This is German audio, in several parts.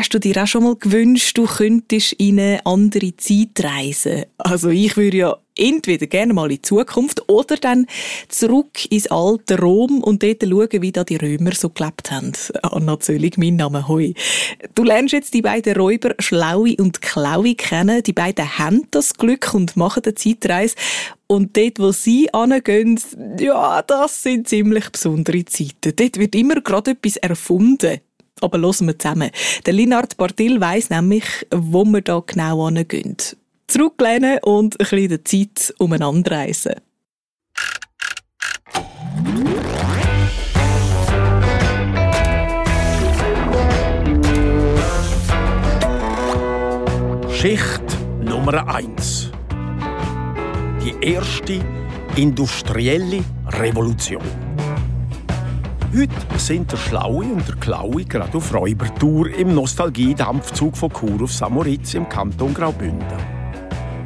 Hast du dir auch schon mal gewünscht, du könntest in eine andere Zeit reisen? Also ich würde ja entweder gerne mal in die Zukunft oder dann zurück ins alte Rom und dort schauen, wie da die Römer so gelebt haben. Anna Zöllig, mein Name, hoi. Du lernst jetzt die beiden Räuber Schlaui und Klaui kennen. Die beiden haben das Glück und machen eine Zeitreise. Und dort, wo sie angehen, ja, das sind ziemlich besondere Zeiten. Dort wird immer gerade etwas erfunden. Aber hören wir zusammen. Der Linard Bartil weiss nämlich, wo wir da genau angehen. Zurücklehnen und ein bisschen Zeit umeinander reisen. Schicht Nummer 1. Die erste industrielle Revolution. Heute sind der Schlaue und der Klaue gerade auf Räubertour im Nostalgiedampfzug von Chur auf Samoritz im Kanton Graubünden.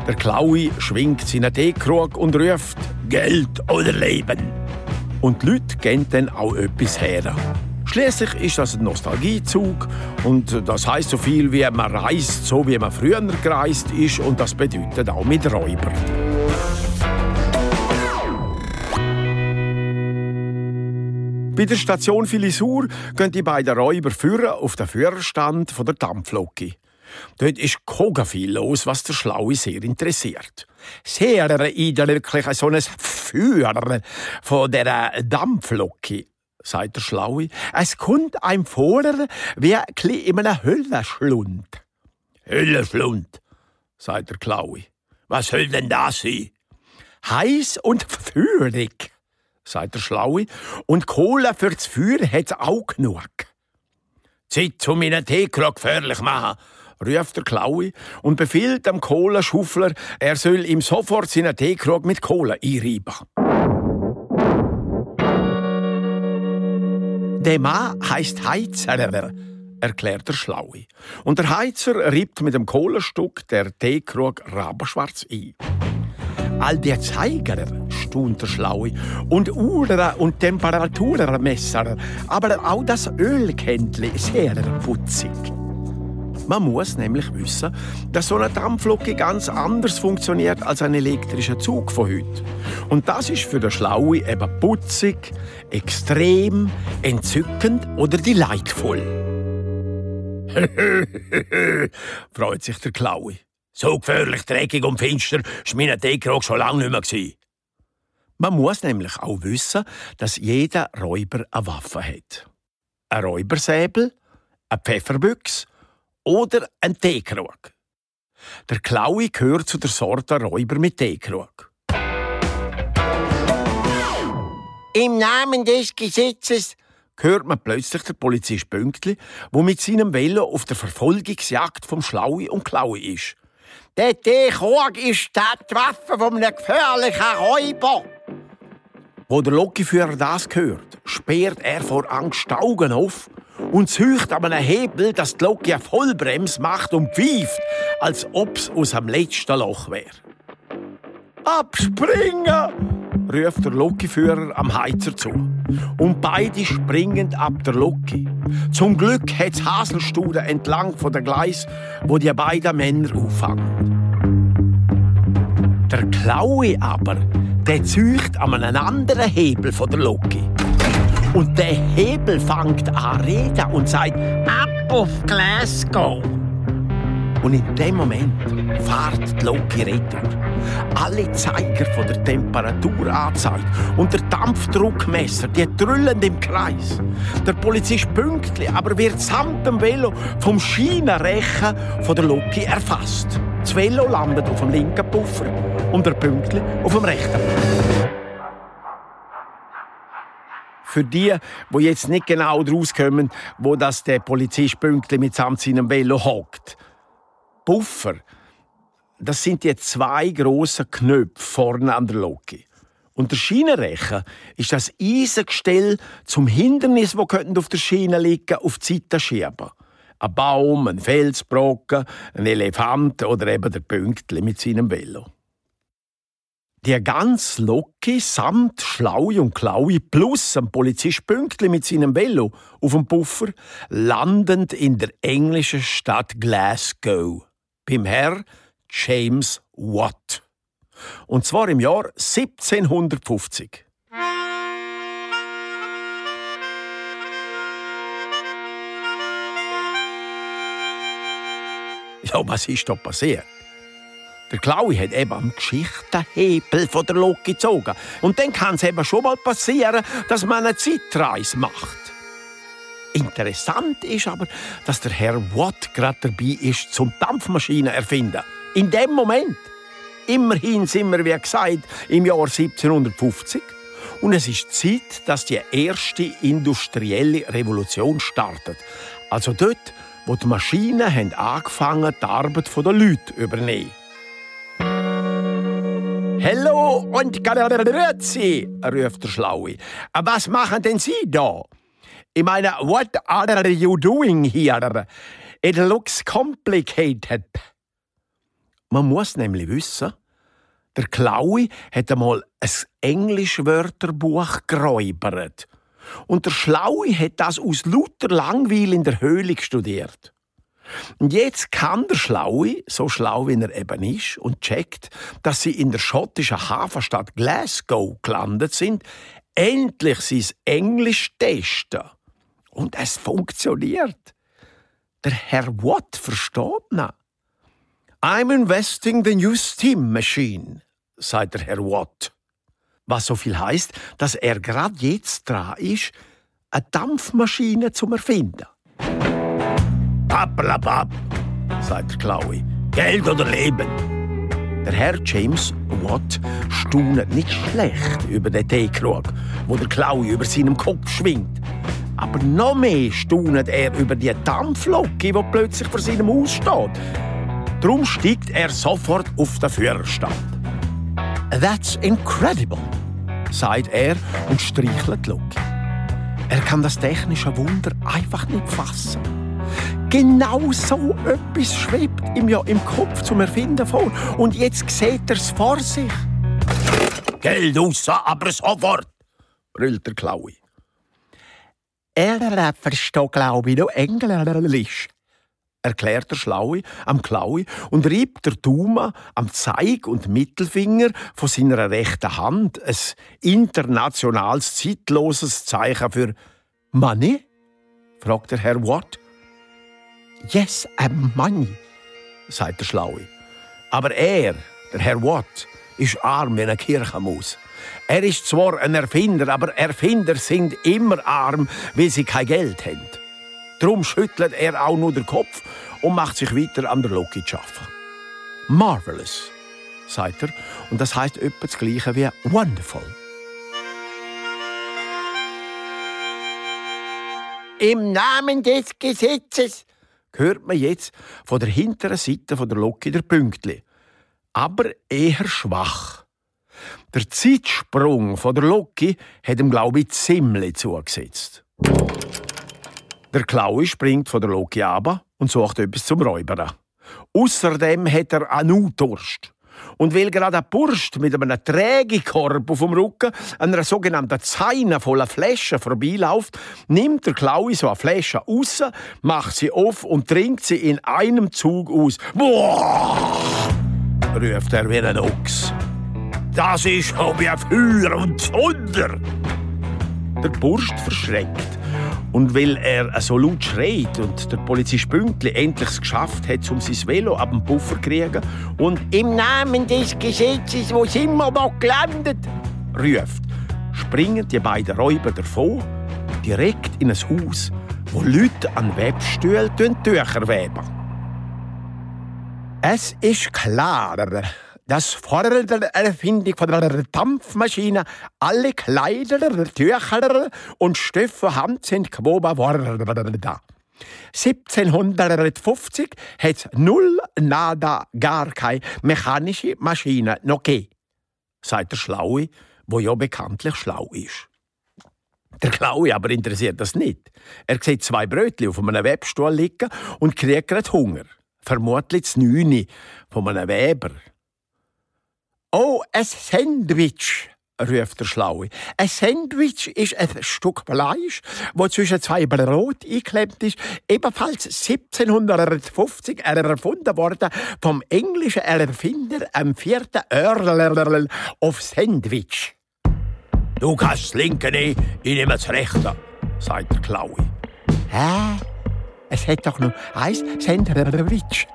Der Klaue schwingt seinen Teekrug und ruft Geld oder Leben. Und die Leute geben dann auch etwas her. Schließlich ist das ein Nostalgiezug und das heißt so viel wie man reist, so wie man früher gereist ist und das bedeutet auch mit Räubern. Bei der Station Filisur gehen die beiden Räuber führen auf den Führerstand der Dampflocke. Dort ist koga viel los, was der Schlaue sehr interessiert. Sehr er wirklich so ein Führer von der Dampflocke, sagt der Schlaue. Es kommt einem vor wie in einem Höllenschlund. Höllenschlund, sagt der Klaue. Was soll denn das sein? Heiß und führig sagt der Schlaue, und Kohle fürs Feuer hat's auch genug. Zeit, zu meinen Teekrog gefährlich machen, ruft der Klaue und befiehlt dem Kohlenschuffler, er soll ihm sofort seinen Teekrog mit Kohle einreiben. Der Mann heisst Heizer, erklärt der Schlaue. Und der Heizer reibt mit dem Kohlenstück der Teekrog rabenschwarz ein. All die Zeiger, staunt der Schlaue, und Uhren und Temperaturmesser, aber auch das Ölkännchen sehr putzig. Man muss nämlich wissen, dass so eine Dampflocke ganz anders funktioniert als ein elektrischer Zug von heute. Und das ist für den Schlaue eben putzig, extrem, entzückend oder delightvoll. freut sich der Klaue. So gefährlich, dreckig und finster war mein Deckrog schon lange nicht mehr. Man muss nämlich auch wissen, dass jeder Räuber eine Waffe hat. Ein Räubersäbel, eine Pfefferbüchse oder ein Teekrug. Der Klaue gehört zu der Sorte Räuber mit Teekrug. Im Namen des Gesetzes hört man plötzlich der Polizist Pünktli, wo mit seinem Velo auf der Verfolgungsjagd vom Schlaue und Klaue ist. Der T-Krug ist die Waffe von einem gefährlichen Räuber. Wo der Lokführer das hört, sperrt er vor Angst die Augen auf und zücht an einem Hebel, dass die Loki eine Vollbremse macht und pfeift, als ob's aus dem letzten Loch wäre. Abspringen! Ruft der Lokiführer am Heizer zu. Und beide springen ab der Loki. Zum Glück hat Haselstude entlang von der Gleis, wo die beiden Männer auffangen. Der Klaue aber, der zücht an einem anderen Hebel von der Loki. Und der Hebel fängt an reden und sagt, ab auf Glasgow. Und in dem Moment fährt die Loki retour. Alle Zeiger von der Temperatur anzeigt und der Dampfdruckmesser, die drüllen im Kreis. Der Polizist pünktlich, aber wird samt dem Velo vom Schienenrechen von der Loki erfasst. Das Velo landet auf dem linken Puffer und der Pünktli auf dem rechten. Für die, wo jetzt nicht genau rauskommen, wo das der Polizist pünktlich mit seinem Velo hockt. Puffer, das sind die zwei grossen Knöpfe vorne an der Loki. Und der Schienenrechen ist das Eisengestell zum Hindernis, wo auf der Schiene liegen, auf die Seite schieben. Ein Baum, ein Felsbrocken, ein Elefant oder eben der Pünktli mit seinem Velo. Der ganz Loki samt Schlaui und Klaui plus ein Polizist Pünktli mit seinem Velo auf dem Puffer landend in der englischen Stadt Glasgow beim Herr James Watt. Und zwar im Jahr 1750. Ja, was ist da passiert? Der Klaui hat eben am Geschichtenhebel von der Lok gezogen. Und dann kann es eben schon mal passieren, dass man eine Zeitreise macht. Interessant ist aber, dass der Herr Watt gerade dabei ist, zum Dampfmaschinen erfinden. In dem Moment. Immerhin sind wir, wie gesagt, im Jahr 1750. Und es ist Zeit, dass die erste industrielle Revolution startet. Also dort, wo die Maschinen haben angefangen die Arbeit der Leute übernehmen. Hallo und Grüezi, ruft der Schlaue. Was machen denn Sie da? Ich meine, what are you doing here? It looks complicated. Man muss nämlich wissen, der Klaui hat einmal ein Englisch-Wörterbuch geräubert. Und der Schlaui hat das aus lauter Langweil in der Höhle studiert. Und jetzt kann der Schlaue, so schlau wie er eben ist, und checkt, dass sie in der schottischen Hafenstadt Glasgow gelandet sind, endlich sein Englisch testen. Und es funktioniert. Der Herr Watt versteht ihn. I'm investing the new steam machine, sagt der Herr Watt. Was so viel heißt, dass er gerade jetzt dran ist, eine Dampfmaschine zu erfinden. Pappelabab, sagt der Chloe. Geld oder Leben? Der Herr James Watt staunet nicht schlecht über den Teekrug, wo der Chloe über seinem Kopf schwingt. Aber noch mehr staunet er über die Dampflocke, die plötzlich vor seinem Haus steht. Darum steigt er sofort auf den Führerstand. That's incredible, sagt er und streichelt die Locke. Er kann das technische Wunder einfach nicht fassen. Genau so etwas schwebt ihm ja im Kopf zum Erfinden vor. Und jetzt sieht er es vor sich. Geld raus, aber sofort, brüllt der Klaui. Er versteht, glaube ich, noch Englisch, erklärt der Schlaue am Klaui und reibt der Daumen am Zeig- und Mittelfinger von seiner rechten Hand ein internationales, zeitloses Zeichen für Money? fragt der Herr Watt. Yes, a money, sagt der Schlaue. Aber er, der Herr Watt, ist arm wie eine Kirchenmaus. Er ist zwar ein Erfinder, aber Erfinder sind immer arm, weil sie kein Geld haben. Darum schüttelt er auch nur den Kopf und macht sich weiter an der Loki zu arbeiten. Marvelous, sagt er, und das heißt etwa das Gleiche wie wonderful. Im Namen des Gesetzes hört man jetzt von der hinteren Seite der Loki der Pünktli. Aber eher schwach. Der Zeitsprung von der Loki hat ihm, glaube ich, ziemlich zugesetzt. Der Klaue springt von der Loki ab und sucht etwas zum Räubern. Außerdem hat er einen Durst. Und weil gerade ein Burst mit einem Trägekorb auf dem Rücken an einer sogenannten Zeine voller Flaschen vorbeiläuft, nimmt der Klaue so eine Flasche raus, macht sie auf und trinkt sie in einem Zug aus. Boah! ruft er wie ein Ochs. Das ist wie ein Feuer und Zunder! Der Burst verschreckt und weil er so laut schreit und der Polizist Pünktli endlich es geschafft hat, um sein Velo ab dem Puffer zu kriegen und im Namen des Gesetzes, wo sind wir mal gelandet, ruft, springen die beiden Räuber davon, direkt in ein Haus, wo Leute an Webstühlen Tücher weben. Es ist klar, dass vor der Erfindung von der Dampfmaschine alle Kleider, Tücher und Stoffe Hand sind gewoben worden. 1750 hat null, nada, gar keine mechanische Maschine noch gegeben, sagt der Schlaue, wo ja bekanntlich schlau ist. Der Klaue aber interessiert das nicht. Er sieht zwei Brötchen auf einem Webstuhl liegen und kriegt gerade Hunger. Vermutlich das Neune von einem Weber. Oh, ein Sandwich, ruft der Schlaue. Ein Sandwich ist ein Stück Fleisch, das zwischen zwei Brot eingeklemmt ist, ebenfalls 1750 erfunden worden vom englischen Erfinder am vierten Earl of Sandwich. Du kannst das linke nehmen, ich nehme das rechte, sagt der Klaue. Hä? Es hat doch nur ein Sandwich,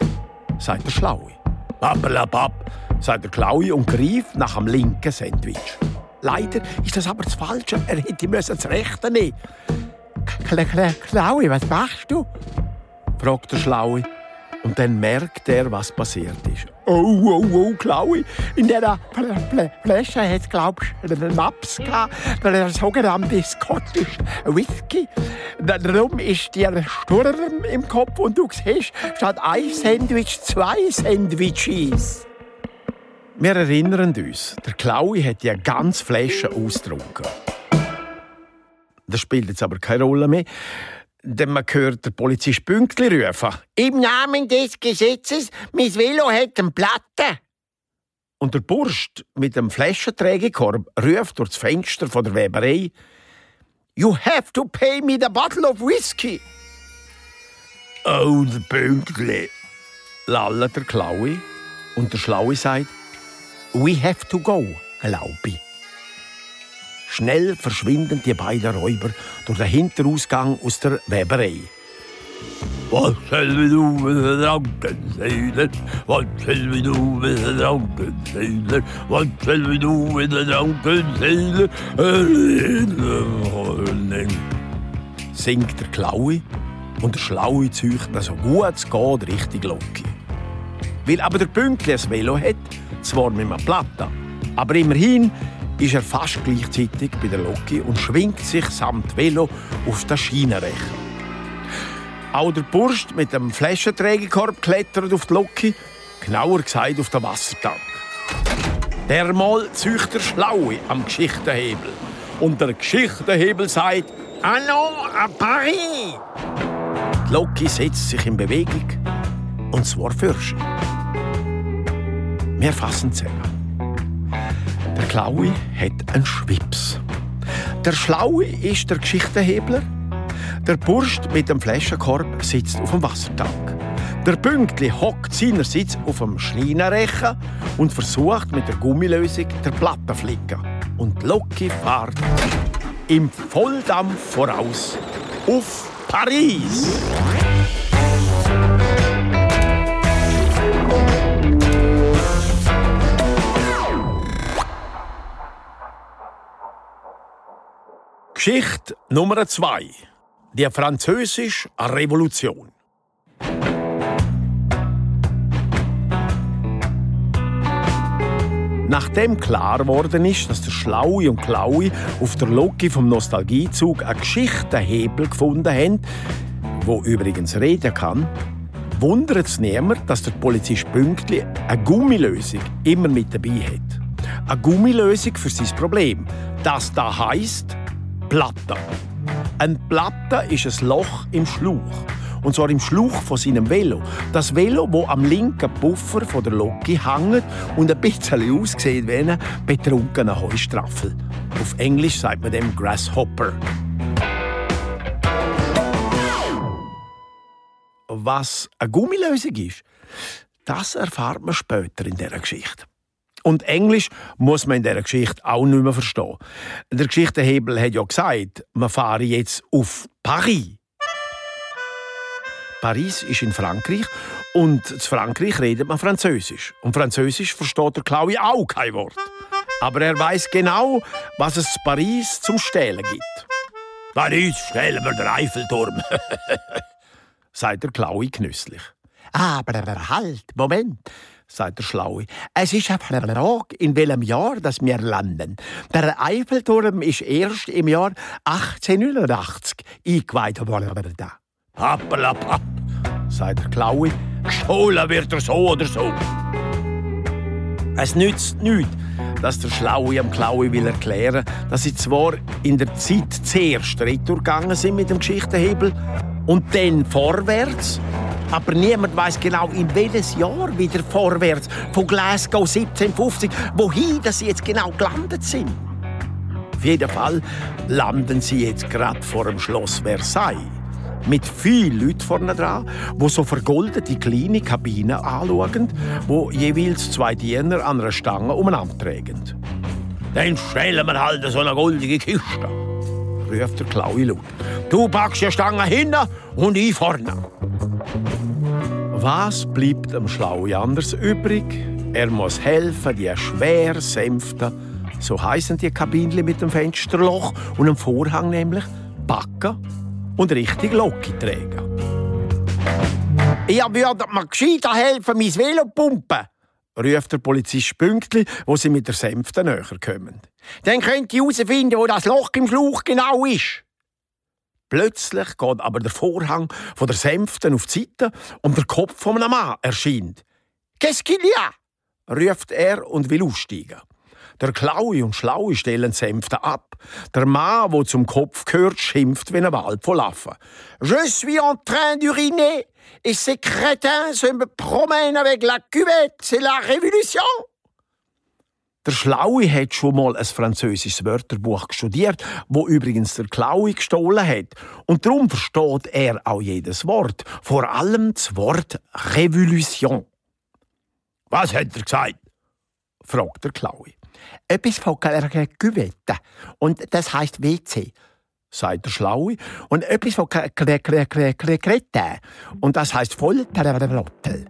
sagt der Schlaue. Pappelapapp, sagt der Klaue und greift nach dem linken Sandwich. Leider ist das aber das Falsche. Er hätte das Rechte nehmen Klaue, was machst du? fragt der Schlaue. Und dann merkt er, was passiert ist. Oh, oh, oh, Klaue, in dieser Flasche hat es, glaub ich, einen Naps gehabt, der sogenannte Scottish Whisky. Darum ist dir Sturm im Kopf und du siehst, statt ein Sandwich zwei Sandwiches. Wir erinnern uns, der Klaue hat ja ganz Flasche ausgetrunken. Das spielt jetzt aber keine Rolle mehr, denn man hört der Polizist Pünktli rufen. Im Namen des Gesetzes, mein Velo hat eine Platte. Und der Burst mit dem Flaschenträgekorb ruft durch das Fenster von der Weberei. You have to pay me the bottle of whiskey. Oh, der Pünktli, lallt der Klaue. Und der Schlaue sagt, We have to go, glaube ich. Schnell verschwinden die beiden Räuber durch den Hinterausgang aus der Weberei. Was soll du mit den Rankensäulen? Was soll du mit den Rankensäulen? Was soll du mit den Rankensäulen? Singt der Klaue und der Schlaue zeugt so gut es geht richtig Loki. Weil aber der Pünktli ein Velo hat, zwar mit einem Platte, aber immerhin ist er fast gleichzeitig bei der Loki und schwingt sich samt Velo auf das Schienenrechen. Auch der Burst mit dem Flaschenträgerkorb klettert auf die Loki, genauer gesagt auf den Wassertank. Dermal zücht der Schlaue am Geschichtenhebel. Und der Geschichtenhebel sagt, Allons à Paris! Die Loki setzt sich in Bewegung, und zwar fürschen. Wir fassen zusammen. Der Klaue hat einen Schwips. Der Schlaue ist der Geschichtenhebler. Der Burst mit dem Flaschenkorb sitzt auf dem Wassertank. Der Pünktli hockt seinerseits auf dem Schleinerechen und versucht mit der Gummilösung der Platte flicken. Und Loki fährt im Volldampf voraus auf Paris. Geschichte Nummer zwei: Die französische Revolution. Nachdem klar geworden ist, dass der Schlaue und Klaue auf der Loki vom Nostalgiezug einen Geschichtenhebel gefunden haben, wo übrigens reden kann, wundert es niemand, dass der Polizist Pünktli eine Gummilösung immer mit dabei hat. Eine Gummilösung für sein Problem. Das da heißt Platte. Ein Platte ist ein Loch im Schlauch. Und zwar im Schlauch von seinem Velo. Das Velo, wo am linken Puffer von der Loki hängt und ein bisschen aussieht wie ein betrunkener Heustraffel. Auf Englisch sagt man dem Grasshopper. Was eine Gummilösung ist, das erfahrt man später in dieser Geschichte. Und Englisch muss man in dieser Geschichte auch nicht mehr verstehen. Der Geschichtenhebel hat ja gesagt, wir fahren jetzt auf Paris. Paris ist in Frankreich und in Frankreich redet man Französisch. Und Französisch versteht der Klaue auch kein Wort. Aber er weiß genau, was es in Paris zum Stehlen gibt. Paris stehlen wir den Eiffelturm, sagt der Klaue genüsslich. Aber halt, Moment, sagt der Schlaue. Es ist eine Frage, in welchem Jahr das wir landen. Der Eiffelturm ist erst im Jahr 1889 eingeweiht worden. Pappelapapp, sagt der Klaue. Gestohlen wird er so oder so. Es nützt nichts, dass der Schlaue am Klaue will erklären, dass sie zwar in der Zeit zuerst retour sind mit dem Geschichtenhebel und dann vorwärts, Aber niemand weiß genau, in welches Jahr wieder vorwärts von Glasgow 1750, wohin dass sie jetzt genau gelandet sind. Auf jeden Fall landen sie jetzt gerade vor dem Schloss Versailles. Mit vielen Leuten vorne dran, wo so vergoldete kleine Kabinen anschauen, wo jeweils zwei Diener an einer Stange umeinander tragen. Dann stellen wir halt so eine goldige Kiste, ruft der Klaue laut. Du packst die Stange hinten und ich vorne. Was bleibt dem Schlaue anders übrig? Er muss helfen, die schwer sänften, so heißen die Kabinchen mit dem Fensterloch und dem Vorhang nämlich, backen und richtig Locke tragen. Ich würde mir gescheiter helfen, mein Velo pumpen, ruft der Polizist pünktlich, wo sie mit der Sänfte näher kommen. Dann könnt ihr herausfinden, wo das Loch im Schlauch genau ist. Plötzlich geht aber der Vorhang von der Sänfte auf die Seite und der Kopf von einem Mann erscheint. Qu'est-ce qu'il y a? ruft er und will aussteigen. Der Klaue und Schlaue stellen Sänfte ab. Der Mann, der zum Kopf gehört, schimpft wie ein Wald von Laffen. Je suis en train d'uriner et ces crétins se me promènent avec la cuvette. C'est la révolution. Der Schlaue hat schon mal ein französisches Wörterbuch studiert, wo übrigens der Klaue gestohlen hat. Und darum versteht er auch jedes Wort, vor allem das Wort Revolution. Was hat er gesagt? fragt der Klaue. Etwas von Cuvette. Und das heißt WC, sagt der Schlaue. Und etwas von Kretin. Und das heißt Volltrottel.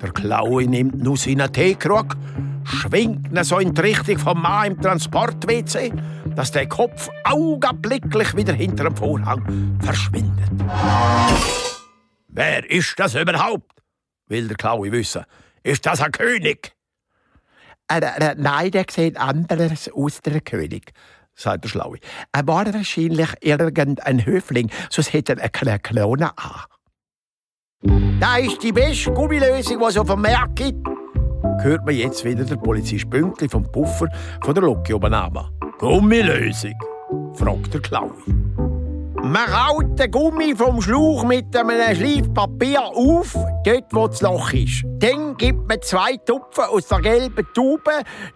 Der Klaue nimmt nur seinen Teekrug, schwingt ihn so in die Richtung vom Mann im Transport-WC, dass der Kopf augenblicklich wieder hinter dem Vorhang verschwindet. Wer ist das überhaupt? will der Klaue wissen. Ist das ein König? Äh, nein, der sieht anders aus, der König, sagt der Schlaue. Er war wahrscheinlich irgendein Höfling, sonst hätte er eine Klone an. Da ist die beste Gummilösung, die es auf dem Markt gibt. Hört man jetzt wieder der Polizist Pünktli vom Puffer von der Locke oben runter. Gummilösung? fragt der Klaue. Man kaut den Gummi vom Schlauch mit einem Schleif Papier auf, dort wo das Loch ist. Dann gibt man zwei Tupfen aus der gelben Tube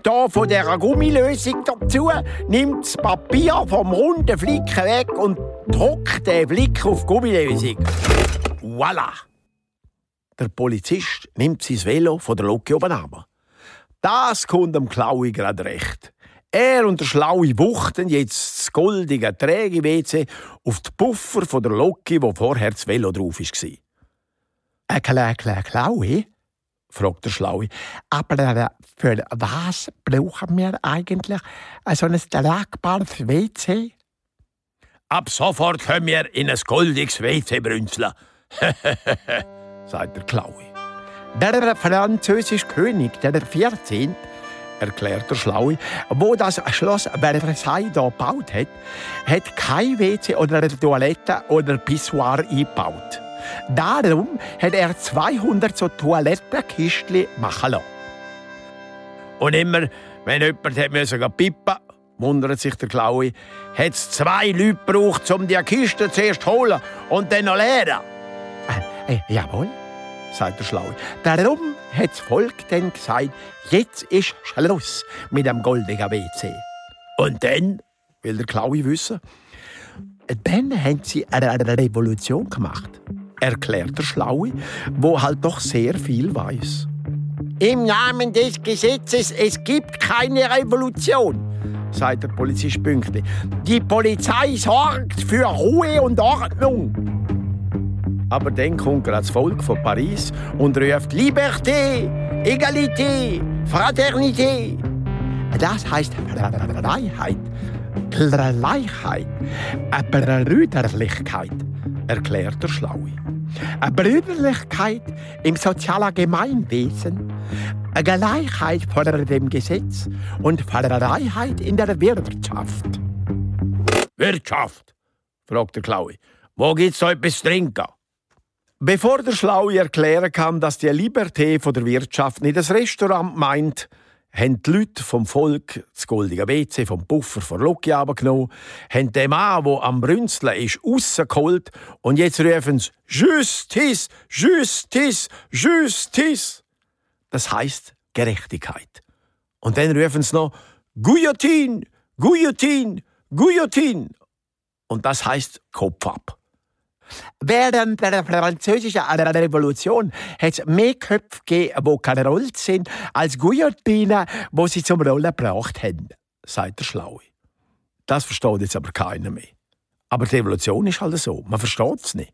da von dieser Gummilösung dazu, nimmt das Papier vom runden Flicken weg und drückt den Flick auf die Gummilösung. Voilà! Der Polizist nimmt sein Velo von der Locke oben runter. Das kommt dem Klaue gerade recht. Er und der schlaue wuchten jetzt das goldige Träge-WC auf die Puffer von der Loki, wo vorher das Velo drauf war. Ein kleiner Klaue? fragt der Schlaue. Aber äh, für was brauchen wir eigentlich so ein tragbares WC? Ab sofort können wir in ein goldiges WC brünzeln, sagt der Klaue. Der französische König, der 14., erklärt der Schlaue, wo das Schloss Versailles hier gebaut hat, hat kein WC oder eine Toilette oder Pissoir eingebaut. Darum hat er 200 so Toilettenkistchen machen lassen. Und immer, wenn jemand pippen wundert sich der Klaue, hat es zwei Leute gebraucht, um die Kiste zuerst zu holen und dann noch leeren. Äh, äh, jawohl, sagt der Schlaue. Darum hat das Volk dann gesagt, jetzt ist Schluss mit dem goldigen WC. Und dann, will der Klaue wissen, dann haben sie eine Revolution gemacht, erklärt der Schlaue, wo halt doch sehr viel weiß. Im Namen des Gesetzes, es gibt keine Revolution, sagt der Polizist pünktlich. Die Polizei sorgt für Ruhe und Ordnung. Aber dann kommt gerade das Volk von Paris und ruft Liberté, Egalité, Fraternité. Das heißt Freiheit, Gleichheit, Brüderlichkeit, erklärt der Schlaue. Eine Brüderlichkeit im sozialen Gemeinwesen, eine Gleichheit vor dem Gesetz und Freiheit in der Wirtschaft. Wirtschaft? fragt der Klaue. Wo gibt's da etwas zu trinken? Bevor der Schlaue erklären kann, dass die Liberté von der Wirtschaft nicht das Restaurant meint, haben die Leute vom Volk das goldige WC vom Puffer vor Loki abgenommen, haben den Mann, der am Brünzeln ist, rausgeholt und jetzt rufen sie Justice, Justice, Justice. Das heißt Gerechtigkeit. Und dann rufen sie noch Guillotine, Guillotine, Guillotine. Und das heißt Kopf ab. Während der französischen Revolution hat es mehr Köpfe gegeben, die gerollt sind, als Guillotine, die sie zum Rollen gebracht haben, sagt der Schlaue. Das versteht jetzt aber keiner mehr. Aber die Revolution ist halt so, man versteht es nicht.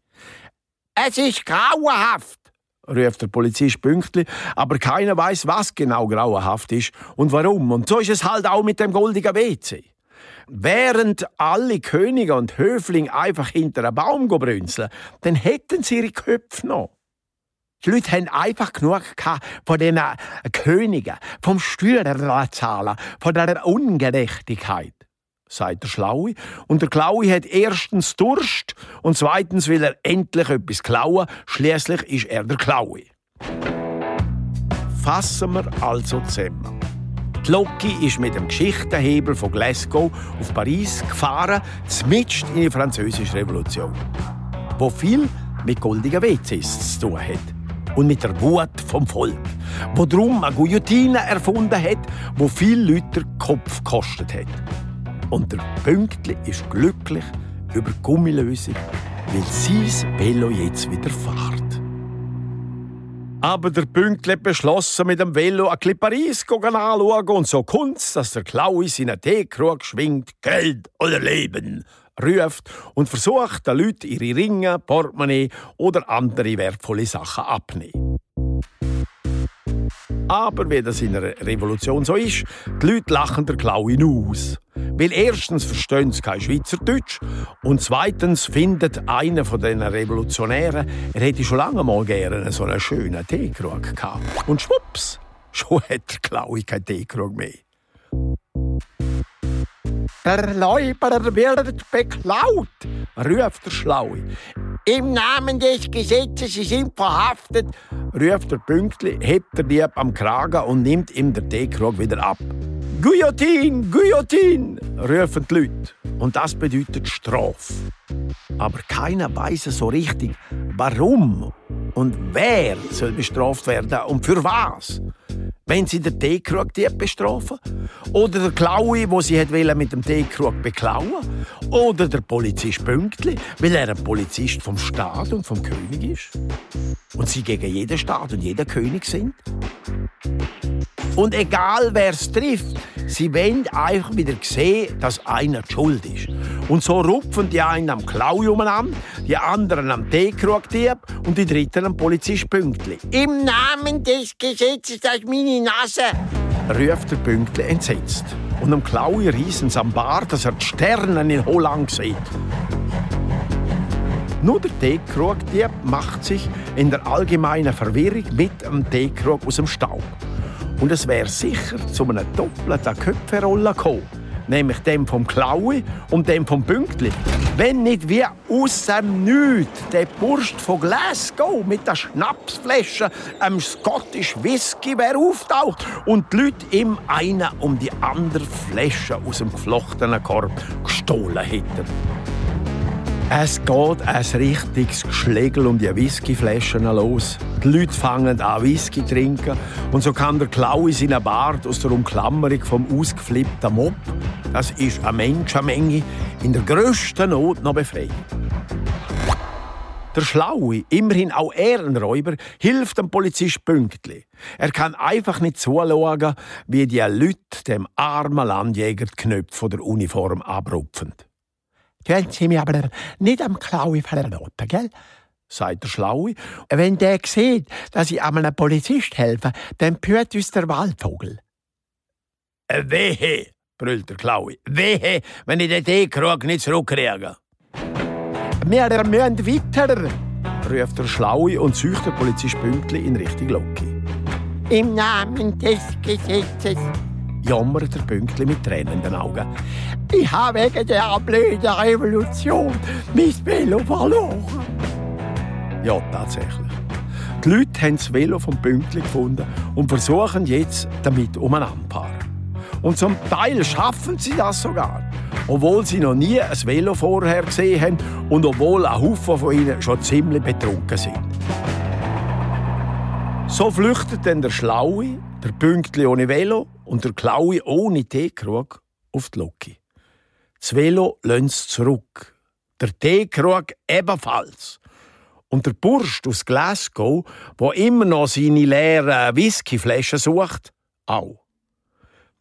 Es ist grauenhaft, ruft der Polizist pünktlich, aber keiner weiß, was genau grauenhaft ist und warum. Und so ist es halt auch mit dem goldigen WC. Während alle Könige und Höflinge einfach hinter einem Baum brünzeln, dann hätten sie ihre Köpfe noch. Die Leute haben einfach genug von diesen Königen, vom Steuerzahler, von dieser Ungerechtigkeit, sagt der Schlaue. Und der Klaue hat erstens Durst und zweitens will er endlich etwas klauen. Schließlich ist er der Klaue. Fassen wir also zusammen. Die Loki ist mit dem Geschichtenhebel von Glasgow auf Paris gefahren, zmitzt in die Französische Revolution, wo viel mit goldigen WCs zu tun hat und mit der Wut vom Volk, wo drum eine Guillotine erfunden hat, wo viel Leute Kopf gekostet hat. Und der Pünktli ist glücklich über die Gummilösung, weil sein Velo jetzt wieder fährt. Aber der Pünktli beschlossen, mit dem Velo ein bisschen Paris anschauen und so kommt's, dass der Klaui seinen Teekrug schwingt, Geld oder Leben, ruft und versucht, den Leuten ihre Ringe, Portemonnaie oder andere wertvolle Sachen abnehmen. Aber wie das in einer Revolution so ist, die Leute lachen der Klaue aus. Weil erstens verstehen sie kein Schweizerdeutsch und zweitens findet einer von diesen Revolutionären, er hätte schon lange mal gerne so einen schönen Teekrug gehabt. Und schwupps, schon hat der Klaue keinen Teekrug mehr. Der Läuber wird beklaut, ruft der Schlaue. Im Namen des Gesetzes, Sie sind verhaftet, ruft der Pünktli, hebt der Dieb am Kragen und nimmt ihm den Teekrug wieder ab. Guillotine, Guillotine, rufen die Leute. Und das bedeutet Strafe. Aber keiner weiß so richtig, warum und wer soll bestraft werden und für was. Wenn sie den Teekrug bestrafen oder der Klaue, wo sie mit dem Teekrug beklauen oder der Polizist Pünktli, weil er ein Polizist vom Staat und vom König ist und sie gegen jeden Staat und jeden König sind. Und egal wer es trifft, sie wollen einfach wieder sehen, dass einer die schuld ist. Und so rupfen die einen am Klau an, die anderen am Teekrugdieb und die dritten am Polizist Pünktli. Im Namen des Gesetzes, das ist meine Nase, ruft der Pünktli entsetzt. Und am Klaui riesen am Bart, dass er die Sterne in Holland sieht. Nur der Teekrugdieb macht sich in der allgemeinen Verwirrung mit dem Teekrug aus dem Staub. Und es wäre sicher zu einem doppelten Köpferolle gekommen. Nämlich dem vom Klaue und dem vom Pünktli. Wenn nicht wie aus dem Nichts der Burst von Glasgow mit der Schnapsflasche einem Scottish Whisky wäre auftaucht und die Leute ihm eine um die andere Flasche aus dem geflochtenen Korb gestohlen hätten. Es geht ein richtiges Geschlägel um die Whiskyflaschen los. Die Leute fangen an Whisky zu trinken und so kann der Klau in seinen Bart aus der Umklammerung vom ausgeflippten Mob, das ist eine Menschenmenge, in der grössten Not noch befreien. Der Schlaue, immerhin auch Ehrenräuber, hilft dem Polizist pünktlich. Er kann einfach nicht zuschauen, wie die Leute dem armen Landjäger die Knöpfe der Uniform abrupfen. Können Sie mir aber nicht am Klaue verraten, gell? sagt der Schlaue. Wenn der sieht, dass ich einem Polizist helfe, dann pürt uns der Waldvogel. Äh, wehe, brüllt der Klaue. Wehe, wenn ich den Teekrug nicht zurückkriege. Wir müssen weiter, ruft der Schlaue und sucht den Polizist Pünktli in Richtung Loki. Im Namen des Gesetzes jammert der Pünktli mit tränenden Augen. Ich habe wegen der blöden Revolution mein Velo verloren. Ja, tatsächlich. Die Leute haben das Velo vom Pünktli gefunden und versuchen jetzt damit umeinander Und zum Teil schaffen sie das sogar, obwohl sie noch nie ein Velo vorher gesehen haben und obwohl ein Haufen von ihnen schon ziemlich betrunken sind. So flüchtet dann der Schlaue, der Pünktli ohne Velo und der Klaue ohne Teekrug auf die Loki. Das Velo lönt zurück. Der Teekrug ebenfalls. Und der Bursch aus Glasgow, wo immer noch seine leeren Whiskyflaschen sucht, auch.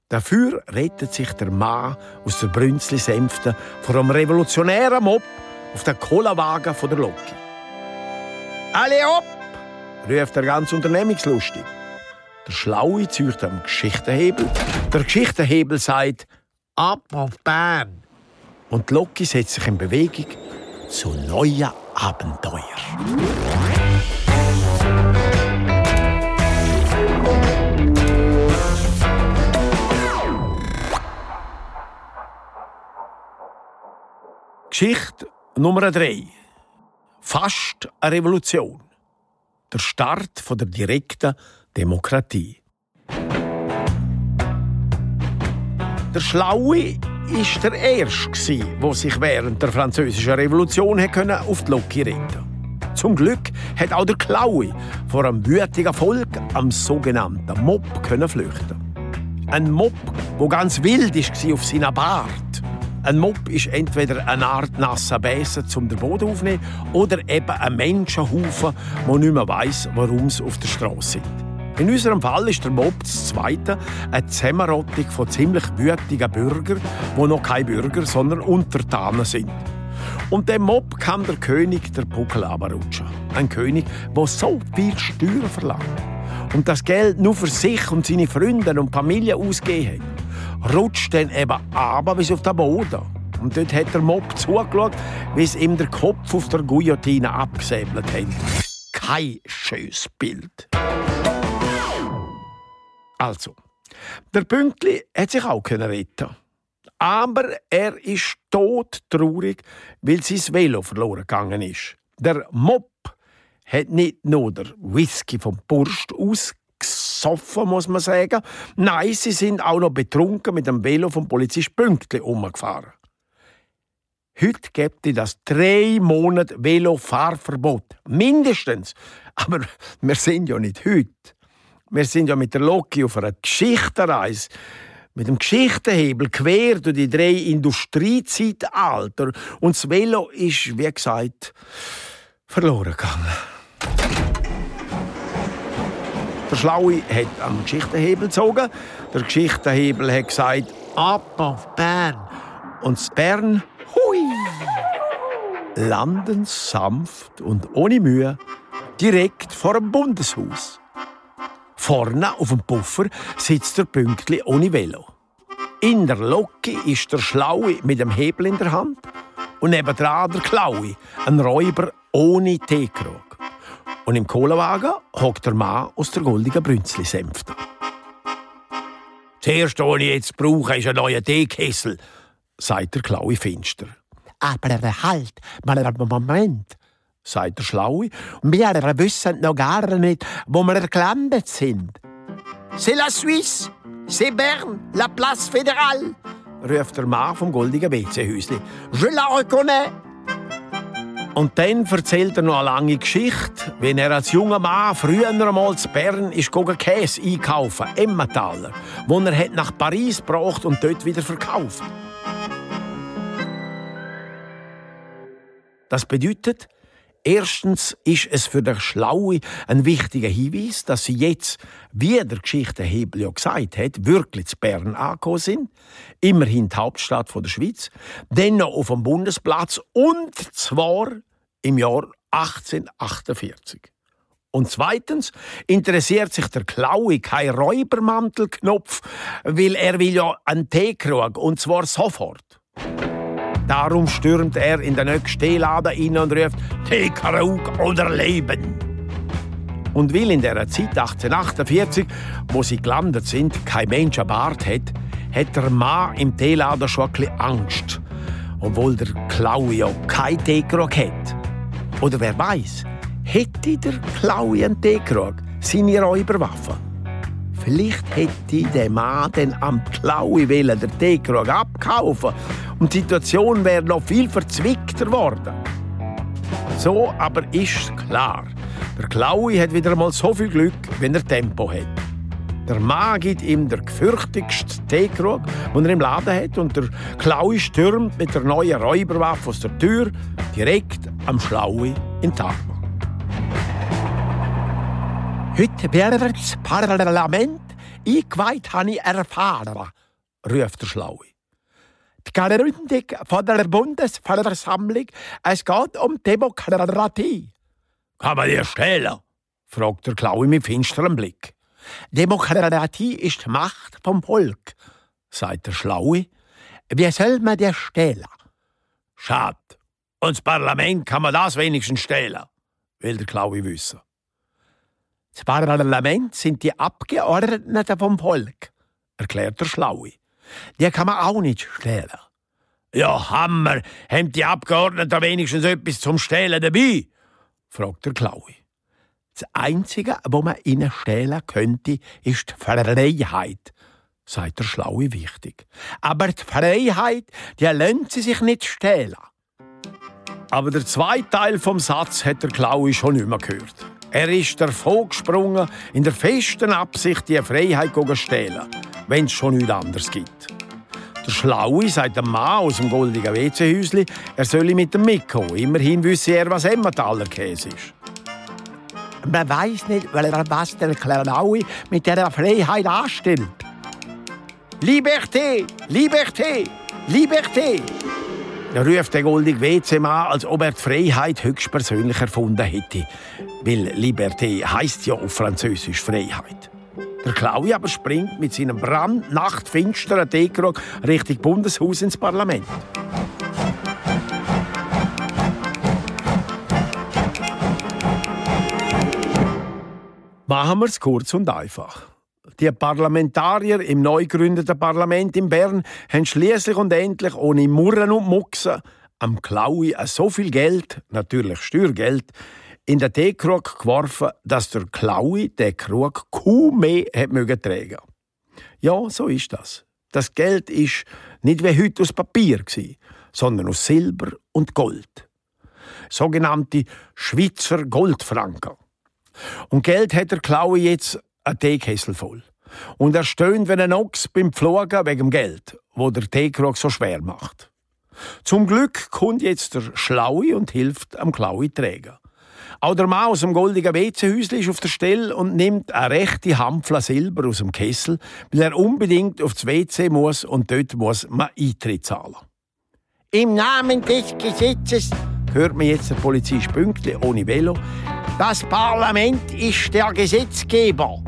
Dafür rettet sich der Mann aus der Brünzli-Sänfte vor einem revolutionären Mob auf den Cola-Wagen der Loki. Alle op! ruft er ganz unternehmungslustig. Der Schlaue zieht am Geschichtenhebel. Der Geschichtenhebel sagt «Ab auf Bern!» Und Loki setzt sich in Bewegung zu neuen Abenteuer. Geschichte Nummer 3. Fast eine Revolution. Der Start der direkten Demokratie. Der Schlaue war der Erste, der sich während der Französischen Revolution auf die Loki retten konnte. Zum Glück hat auch der Klaue vor einem wütigen Volk am sogenannten Mob flüchten. Ein Mob, der ganz wild war auf seiner Bart. Ein Mob ist entweder eine Art nasser Besen zum den Boden aufnehmen oder eben ein Menschenhaufen, der nicht mehr weiss, warum sie auf der Straße sind. In unserem Fall ist der Mob das zweite eine Zusammenrottung von ziemlich wütigen Bürgern, die noch keine Bürger, sondern Untertanen sind. Und dem Mob kann der König der Puckel rutschen. Ein König, der so viel Steuern verlangt und das Geld nur für sich und seine Freunde und Familie ausgegeben hat, rutscht dann eben aber bis auf den Boden. Und dort hat der Mob zugeschaut, wie es ihm der Kopf auf der Guillotine abgesäbelt hat. Kein schönes Bild. Also, der Pünktli hat sich auch retten aber er ist todtraurig, weil sein Velo verloren gegangen ist. Der Mob hat nicht nur der Whisky vom Burst ausgesoffen, muss man sagen. Nein, sie sind auch noch betrunken mit dem Velo vom Polizist Pünktli umgefahren. Heute gibt es das drei Monate Velofahrverbot. Mindestens. Aber wir sind ja nicht heute. Wir sind ja mit der Loki auf einer Geschichtenreise. Mit dem Geschichtenhebel quer durch die drei Industriezeitalter. Und das Velo ist, wie gesagt, verloren gegangen. Der Schlaue hat am Geschichtenhebel gezogen. Der Geschichtenhebel hat gesagt, ab auf Bern. Und das Bern, hui, landen sanft und ohne Mühe direkt vor dem Bundeshaus. Vorne auf dem Puffer sitzt der Pünktli ohne Velo. In der Locke ist der Schlaue mit dem Hebel in der Hand und nebendran der Klaue, ein Räuber ohne Teekrug. Und im Kohlewagen hockt der Mann aus der goldigen Brünzli-Sänfte. Zuerst, was ich jetzt brauche, ist ein neuer Teekessel, sagt der Klaue finster. Aber halt, mal einen Moment, sagt der Schlaue. Wir wissen noch gar nicht, wo wir gelandet sind. C'est la Suisse, c'est Bern, la place fédérale, ruft der Mann vom goldigen WC-Häusli. Je la reconnais. Und dann erzählt er noch eine lange Geschichte, wie er als junger Mann früher einmal zu Bern ist Käse einkaufen, Emmentaler, wo er nach Paris gebracht und dort wieder verkauft. Das bedeutet, Erstens ist es für den Schlaue ein wichtiger Hinweis, dass sie jetzt, wie der Geschichtenhebel ja gesagt hat, wirklich zu Bern angekommen sind. Immerhin die Hauptstadt der Schweiz. Dennoch auf dem Bundesplatz und zwar im Jahr 1848. Und zweitens interessiert sich der Klaue kein Räubermantelknopf, weil er will ja einen Teekrug und zwar sofort. Darum stürmt er in den nächsten Teeladen rein und ruft Teekrug oder Leben. Und weil in der Zeit 1848, wo sie gelandet sind, kein Mensch ein Bart hat, hat der Mann im Teeladen schon ein bisschen Angst. Obwohl der Klaue ja kein Teekrug hat. Oder wer weiß, hätte der Klaui einen Teekrug seine Räuberwaffe. Vielleicht hätte der Mann dann am Klaui den Teekrug abkaufen und die Situation wäre noch viel verzwickter geworden. So aber ist klar, der Klaui hat wieder mal so viel Glück, wenn er Tempo hat. Der Mann gibt ihm der gefürchtigste Teekrug, den er im Laden hat, und der Klaui stürmt mit der neuen Räuberwaffe aus der Tür direkt am Schlaui in Tarma. Heute wird das Parlament eingeweiht, habe ich erfahren, ruft der Schlaui. Die Gründung von der Bundesversammlung, es geht um Demokratie. Kann man dir stellen? fragt der Klaue mit finsterem Blick. Demokratie ist die Macht vom Volk, sagt der Schlaue. Wie soll man dir stehlen? Schade. Und das Parlament kann man das wenigstens stehlen, will der Klaue wissen. Das Parlament sind die Abgeordneten vom Volk, erklärt der Schlaue. Die kann man auch nicht stehlen. Ja, Hammer, haben die Abgeordneten wenigstens etwas zum Stehlen dabei? fragt der Klaue. Das Einzige, wo man ihnen stehlen könnte, ist die Freiheit, sagt der Schlaue wichtig. Aber die Freiheit, die lässt sie sich nicht stehlen. Aber der zweite Teil vom Satz hat der Klaue schon nicht mehr gehört. Er ist davon gesprungen, in der festen Absicht, die Freiheit zu stehlen, wenn es schon nichts anderes gibt. Der Schlaue sagt dem Mann aus dem goldigen WC-Häusli, er solle mit dem mitkommen. Immerhin wüsste er, was Emmentaler Käse ist. Man weiß nicht, was der Klaue mit der Freiheit anstellt. Liberté, Liberté, Liberté! Er ruft der goldige WC-Mann, als ob er die Freiheit höchstpersönlich erfunden hätte. Weil Liberté heißt ja auf Französisch Freiheit. Der Klaui aber springt mit seinem brandnachtfinsteren Dekrog Richtung Bundeshaus ins Parlament. Machen wir es kurz und einfach. Die Parlamentarier im neu gegründeten Parlament in Bern haben schließlich und endlich ohne Murren und Mucksen am Klaui so viel Geld, natürlich Steuergeld, in den Teekrug geworfen, dass der Klaue den Krug kaum mehr hat mögen tragen. Ja, so ist das. Das Geld ist nicht wie heute aus Papier sondern aus Silber und Gold. Sogenannte Schweizer Goldfranken. Und Geld hat der Klaue jetzt ein Teekessel voll. Und er stöhnt wie ein Ochs beim Pflogen wegen Geld, wo der Teekrug so schwer macht. Zum Glück kommt jetzt der Schlaue und hilft am Klaue trägen. Auch der Mann aus dem goldigen WC-Häusli ist auf der Stelle und nimmt eine rechte Hampfla Silber aus dem Kessel, weil er unbedingt aufs WC muss und dort muss man Eintritt zahlen. Im Namen des Gesetzes hört man jetzt der Polizist Pünktli ohne Velo. Das Parlament ist der Gesetzgeber.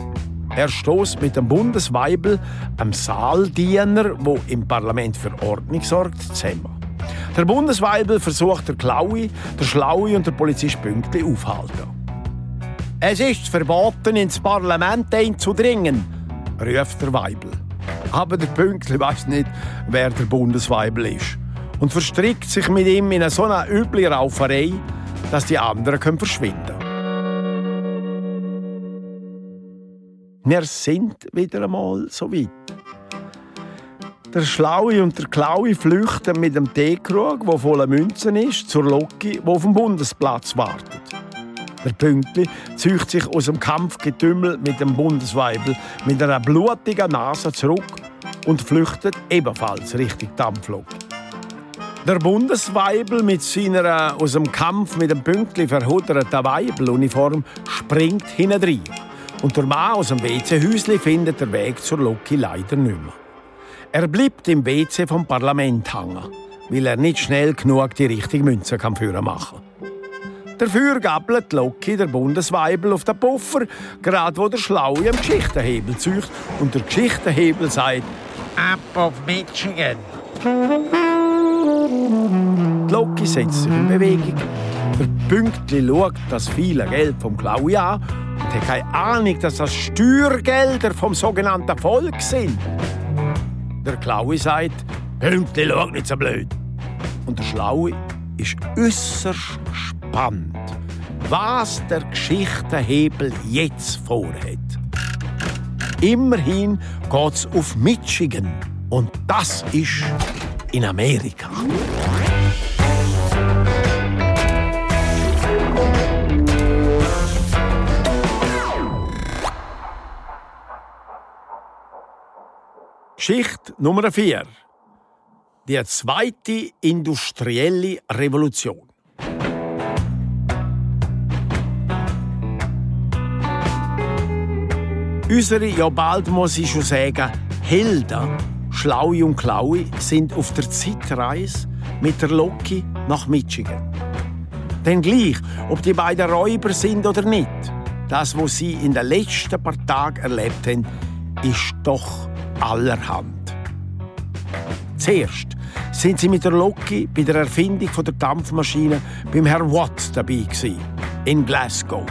Er stoßt mit dem Bundesweibel, einem Saaldiener, wo im Parlament für Ordnung sorgt, zusammen. Der Bundesweibel versucht der Klaue, der Schlaue und der Polizist Pünktli aufhalten. Es ist verboten, ins Parlament einzudringen, ruft der Weibel. Aber der Pünktli weiß nicht, wer der Bundesweibel ist und verstrickt sich mit ihm in so eine üble Rauferei, dass die anderen können verschwinden Wir sind wieder einmal so weit. Der Schlaue und der Klaue flüchten mit dem Teekrug, der voller Münzen ist, zur Loki, die auf dem Bundesplatz wartet. Der Pünktli zieht sich aus dem Kampfgetümmel mit dem Bundesweibel mit einer blutigen Nase zurück und flüchtet ebenfalls Richtung Dampflok. Der Bundesweibel mit seiner aus dem Kampf mit dem Pünktli verhuderten Weibeluniform springt hinein. Und der Mann aus dem WC-Häusli findet den Weg zur Loki leider nicht mehr. Er bleibt im WC vom Parlament hängen, weil er nicht schnell genug die richtige Münze kann führen machen. Dafür gabelt Loki der Bundesweibel auf den Puffer, gerade wo der Schlaue am Geschichtenhebel zücht und der Geschichtenhebel sagt Ab auf Michigan. Die Loki setzt sich in Bewegung. Der Pünktli schaut das viele Geld vom Klaue an und hat keine Ahnung, dass das Steuergelder vom sogenannten Volk sind. Der Klaue sagt, Pünktli, schau nicht so blöd. Und der Schlaue ist äußerst spannend, was der Geschichtenhebel jetzt vorhat. Immerhin geht's auf Michigan und das ist in Amerika. Geschichte Nummer 4. Die zweite industrielle Revolution. Unsere, ja bald muss ich schon sagen, Helden, Schlaue und Klaue, sind auf der Zeitreise mit der Loki nach Michigan. Denn gleich, ob die beiden Räuber sind oder nicht, das, was sie in den letzten paar Tagen erlebt haben, ist doch allerhand. Zuerst sind sie mit der Loki bei der Erfindung der Dampfmaschine beim Herrn Watt dabei gewesen, in Glasgow.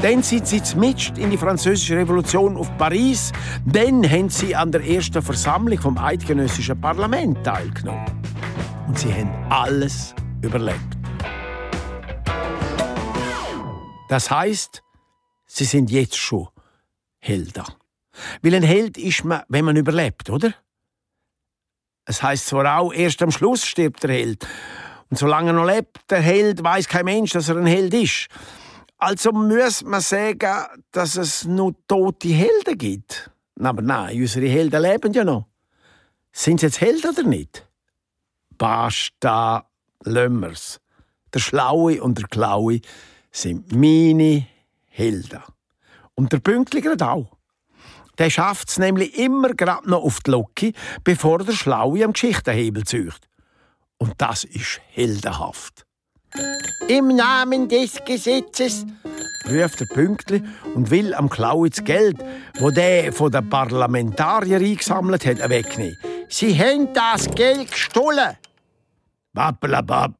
Dann sind sie mitscht in die französische Revolution auf Paris. Dann haben sie an der ersten Versammlung vom eidgenössischen Parlament teilgenommen. Und sie haben alles überlebt. Das heißt, sie sind jetzt schon Helden. Weil ein Held ist man, wenn man überlebt, oder? Es heißt zwar auch, erst am Schluss stirbt der Held. Und solange er noch lebt, der Held, weiß kein Mensch, dass er ein Held ist. Also muss man sagen, dass es nur tote Helden gibt. Aber nein, unsere Helden leben ja noch. Sind sie jetzt Helden oder nicht? Basta, Lömmers. Der Schlaue und der Klaue sind meine Helden. Und der Pünktliche auch. Der schafft es nämlich immer gerade noch auf die Locke, bevor der Schlaue am Geschichtenhebel zücht. Und das ist heldenhaft. Im Namen des Gesetzes, ruft der Pünktli und will am Klaue das Geld, wo der von den Parlamentariern eingesammelt hat, wegnehmen. Sie haben das Geld gestohlen. Bappelabab,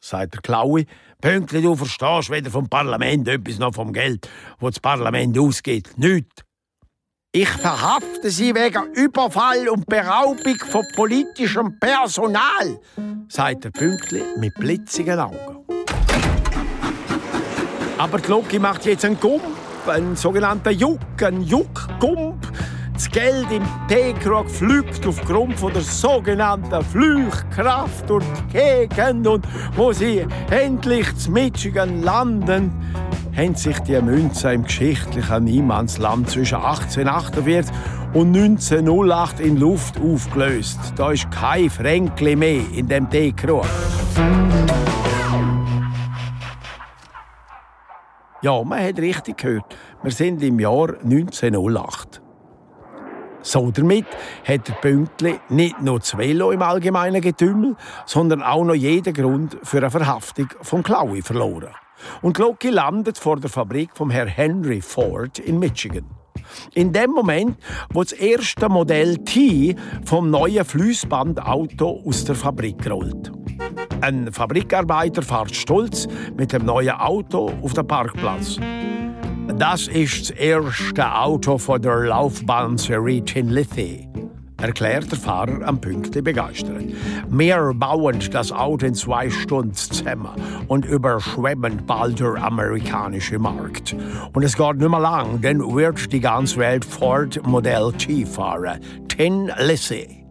sagt der Klaue. Pünktli, du verstehst weder vom Parlament etwas noch vom Geld, wo das Parlament ausgeht. Nicht. Ich verhafte Sie wegen Überfall und Beraubung von politischem Personal, sagt der Pünktli mit blitzigen Augen. Aber die Loki macht jetzt einen Gump, einen sogenannten Juck, einen Juckgump. Das Geld im Teekrug fliegt aufgrund von der sogenannten Flüchkraft durch die Gegend und wo sie endlich zu Michigan landen, haben sich die Münzen im geschichtlichen Niemandsland zwischen 1848 und 1908 in Luft aufgelöst. Da ist kein Fränkli mehr in dem Teekrug. Ja, man hat richtig gehört. Wir sind im Jahr 1908. So damit hat der Pünktli nicht nur das Velo im allgemeinen Getümmel, sondern auch noch jeden Grund für eine Verhaftung vom Klaue verloren. Und Loki landet vor der Fabrik vom Herr Henry Ford in Michigan. In dem Moment, wo das erste Modell T vom neuen Fließbandauto aus der Fabrik rollt. Ein Fabrikarbeiter fährt stolz mit dem neuen Auto auf den Parkplatz. Das ist das erste Auto von der Laufbahnserie Chinlithia erklärt der Fahrer am Pünktli begeistert. Wir bauen das Auto in zwei Stunden zusammen und überschwemmen bald der amerikanische Markt. Und es geht nicht mehr lang, dann wird die ganze Welt Ford Modell T fahren. Tin Lissy.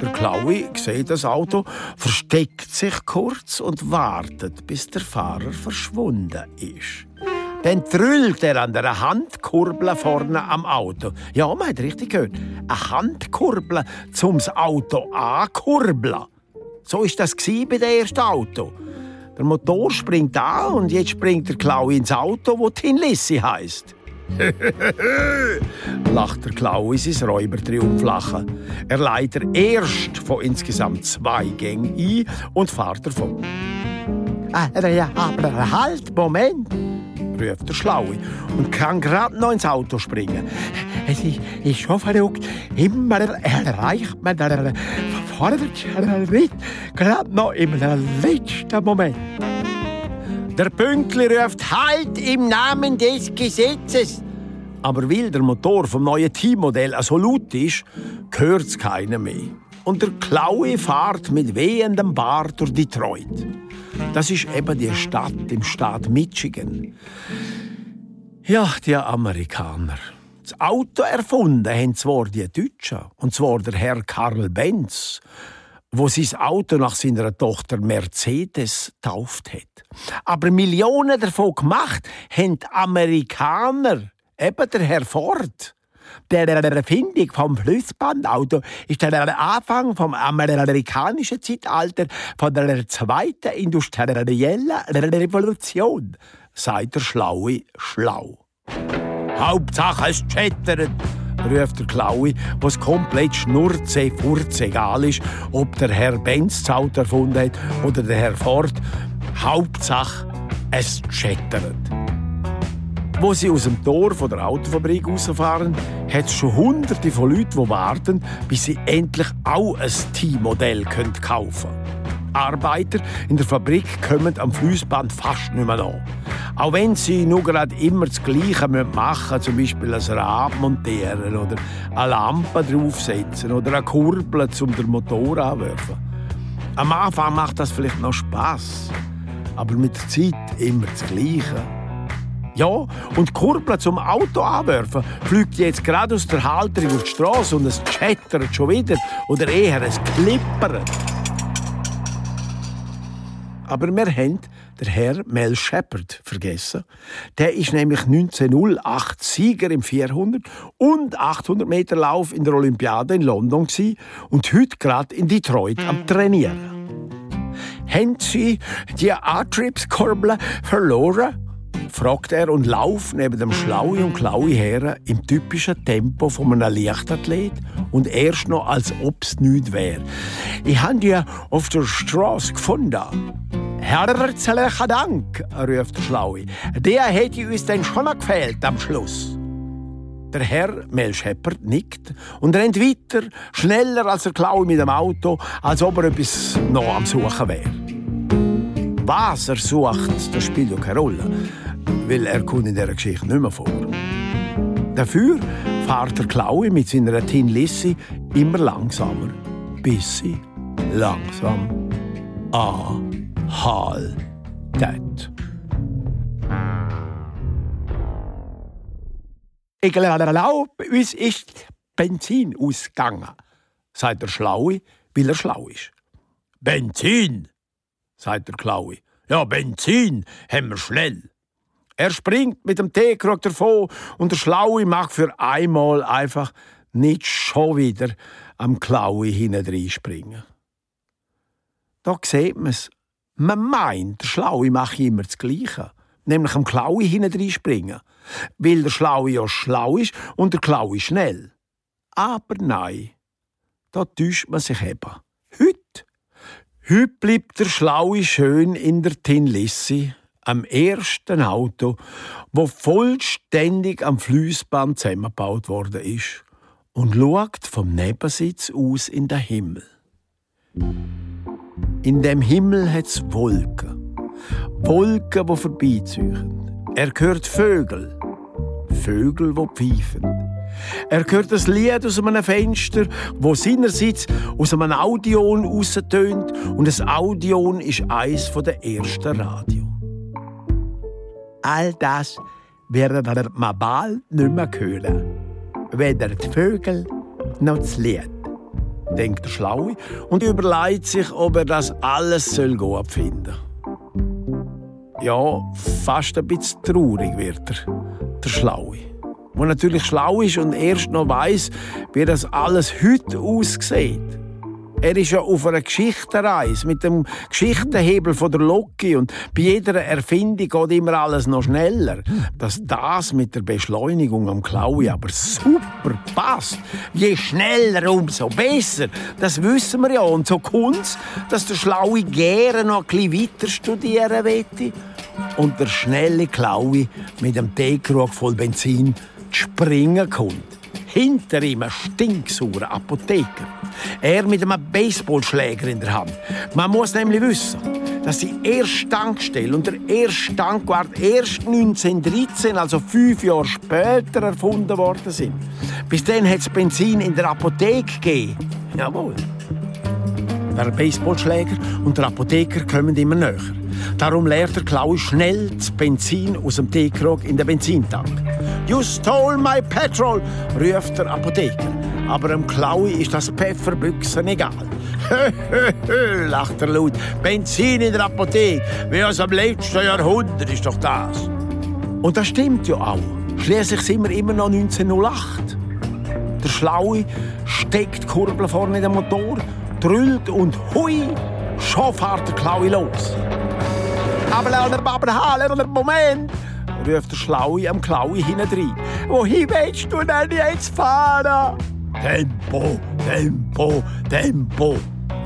Der Klaue sieht das Auto, versteckt sich kurz und wartet, bis der Fahrer verschwunden ist. Dann trüllt er an der Handkurbel vorne am Auto. Ja, man hat richtig gehört. Eine Handkurbel, um das Auto ankurbeln. So ist das bei dem ersten Auto. Der Motor springt an und jetzt springt der Klau ins Auto, wo Tin Lissi heisst. lacht der Klau in sein Räubertriumphlachen. Er leitet erst von insgesamt zwei Gängen ein und fährt davon. Ah, aber halt, Moment ruft der Schlaue und kann gerade noch ins Auto springen. Es ist, ist schon verrückt. Immer erreicht man den Fortschritt gerade noch im letzten Moment. Der Pünktli ruft Halt im Namen des Gesetzes. Aber weil der Motor vom neuen Teammodell so laut ist, hört es keiner mehr. Und der Klaue fährt mit wehendem Bart durch Detroit. Das ist eben die Stadt im Staat Michigan. Ja, die Amerikaner. Das Auto erfunden haben zwar die Deutschen, und zwar der Herr Karl Benz, wo sein Auto nach seiner Tochter Mercedes tauft hat. Aber Millionen davon gemacht haben die Amerikaner, eben der Herr Ford. Der Erfindung vom Flussbandauto ist der Anfang vom amerikanischen Zeitalter von der zweiten industriellen Revolution, sagt der Schlaue schlau. Hauptsache es schettert, ruft der Klaue, was komplett schnurze, furze egal ist, ob der Herr Benz das Auto erfunden hat oder der Herr Ford. Hauptsache es schettert. Wo sie aus dem Tor der Autofabrik rausfahren, hat es schon hunderte von Leuten, die warten, bis sie endlich auch ein T-Modell kaufen können. Arbeiter in der Fabrik kommen am Fließband fast nicht mehr an. Auch wenn sie nur gerade immer das Gleiche machen müssen, zum Beispiel ein Rad montieren oder eine Lampe draufsetzen oder eine Kurbel zum den Motor anwerfen. Am Anfang macht das vielleicht noch Spaß, aber mit der Zeit immer das Gleiche. Ja, und die Kurbel zum Auto anwerfen fliegt jetzt gerade aus der Halterung auf die Straße und es chattert schon wieder oder eher es klippert. Aber wir haben den Herr Mel Shepard vergessen. Der ist nämlich 1908 Sieger im 400 und 800 Meter Lauf in der Olympiade in London und heute gerade in Detroit am Trainieren. Haben Sie die Antriebskurbel verloren? Fragt er und lauft neben dem Schlaue und Klaue her im typischen Tempo von einem Leichtathlet und erst noch, als ob's nichts wäre. Ich habe die auf der Straße gefunden. Herzlichen Dank, ruft der Schlaue. Der hätte uns denn schon gefehlt am Schluss. Der Herr Mel Shepard nickt und rennt weiter, schneller als der Klaue mit dem Auto, als ob er etwas noch am Suchen wäre. Was er sucht, das spielt ja keine Rolle weil er kommt in dieser Geschichte nicht mehr vor. Dafür fährt der Klaue mit seiner Tin Lissi immer langsamer, bis sie langsam anhaltet. Ich glaube, uns ist Benzin ausgegangen, sagt der Schlaue, weil er schlau ist. Benzin, sagt der Klaue. Ja, Benzin haben wir schnell. Er springt mit dem Teekrug davon und der Schlaue macht für einmal einfach nicht schon wieder am Klaue hinten springen. Da sieht man es. Man meint, der Schlaue mache immer das Gleiche. Nämlich am Klaue hinten springen. Weil der Schlaue ja schlau ist und der Klaue schnell. Aber nein, da täuscht man sich eben. Heute, heute bleibt der Schlaue schön in der Tinlissi am ersten Auto, wo vollständig am Fließband zusammengebaut worden ist und schaut vom Nebensitz aus in den Himmel. In dem Himmel hat es Wolken. Wolken, die vorbeiziehen. Er hört Vögel. Vögel, die pfeifen. Er hört das Lied aus einem Fenster, wo seinerseits aus einem Audion raustönt und das Audion ist eins der ersten Radio. All das werden wir mal bald nicht mehr hören. Weder die Vögel noch das Lied. Denkt der Schlaue und überlegt sich, ob er das alles soll gut finden Ja, fast ein bisschen traurig wird er, der Schlaue. Der natürlich schlau ist und erst noch weiß, wie das alles heute aussieht. Er ist ja auf einer Geschichtenreise mit dem Geschichtenhebel von der Loki und bei jeder Erfindung geht immer alles noch schneller. Dass das mit der Beschleunigung am Klaue aber super passt. Je schneller, umso besser. Das wissen wir ja. Und so kommt dass der Schlaue gerne noch ein bisschen weiter studieren möchte und der schnelle Klaue mit dem Teekrug voll Benzin springen kommt. Hinter ihm ein stinksaurer Apotheker. Er mit einem Baseballschläger in der Hand. Man muss nämlich wissen, dass die erste Tankstelle und der erste Tankwart erst 1913, also fünf Jahre später, erfunden worden sind. Bis dann hat es Benzin in der Apotheke gegeben. Jawohl. Der Baseballschläger und der Apotheker kommen immer näher. Darum leert der Klaue schnell das Benzin aus dem Teekrog in den Benzintank. You stole my petrol, ruft der Apotheker. Aber dem Klaue ist das Pfefferbüchsen egal. lacht er laut. Benzin in der Apotheke, wie aus dem letzten Jahrhundert ist doch das. Und das stimmt ja auch. Schließlich sind wir immer noch 1908. Der Schlaue steckt die Kurbel vorne in den Motor, drüllt und hui, schon fährt der Klaue los. Aber, aber, aber, Moment! ruft der Schlaue am Klaue hinein. Wohin willst du denn jetzt fahren? Tempo, Tempo, Tempo,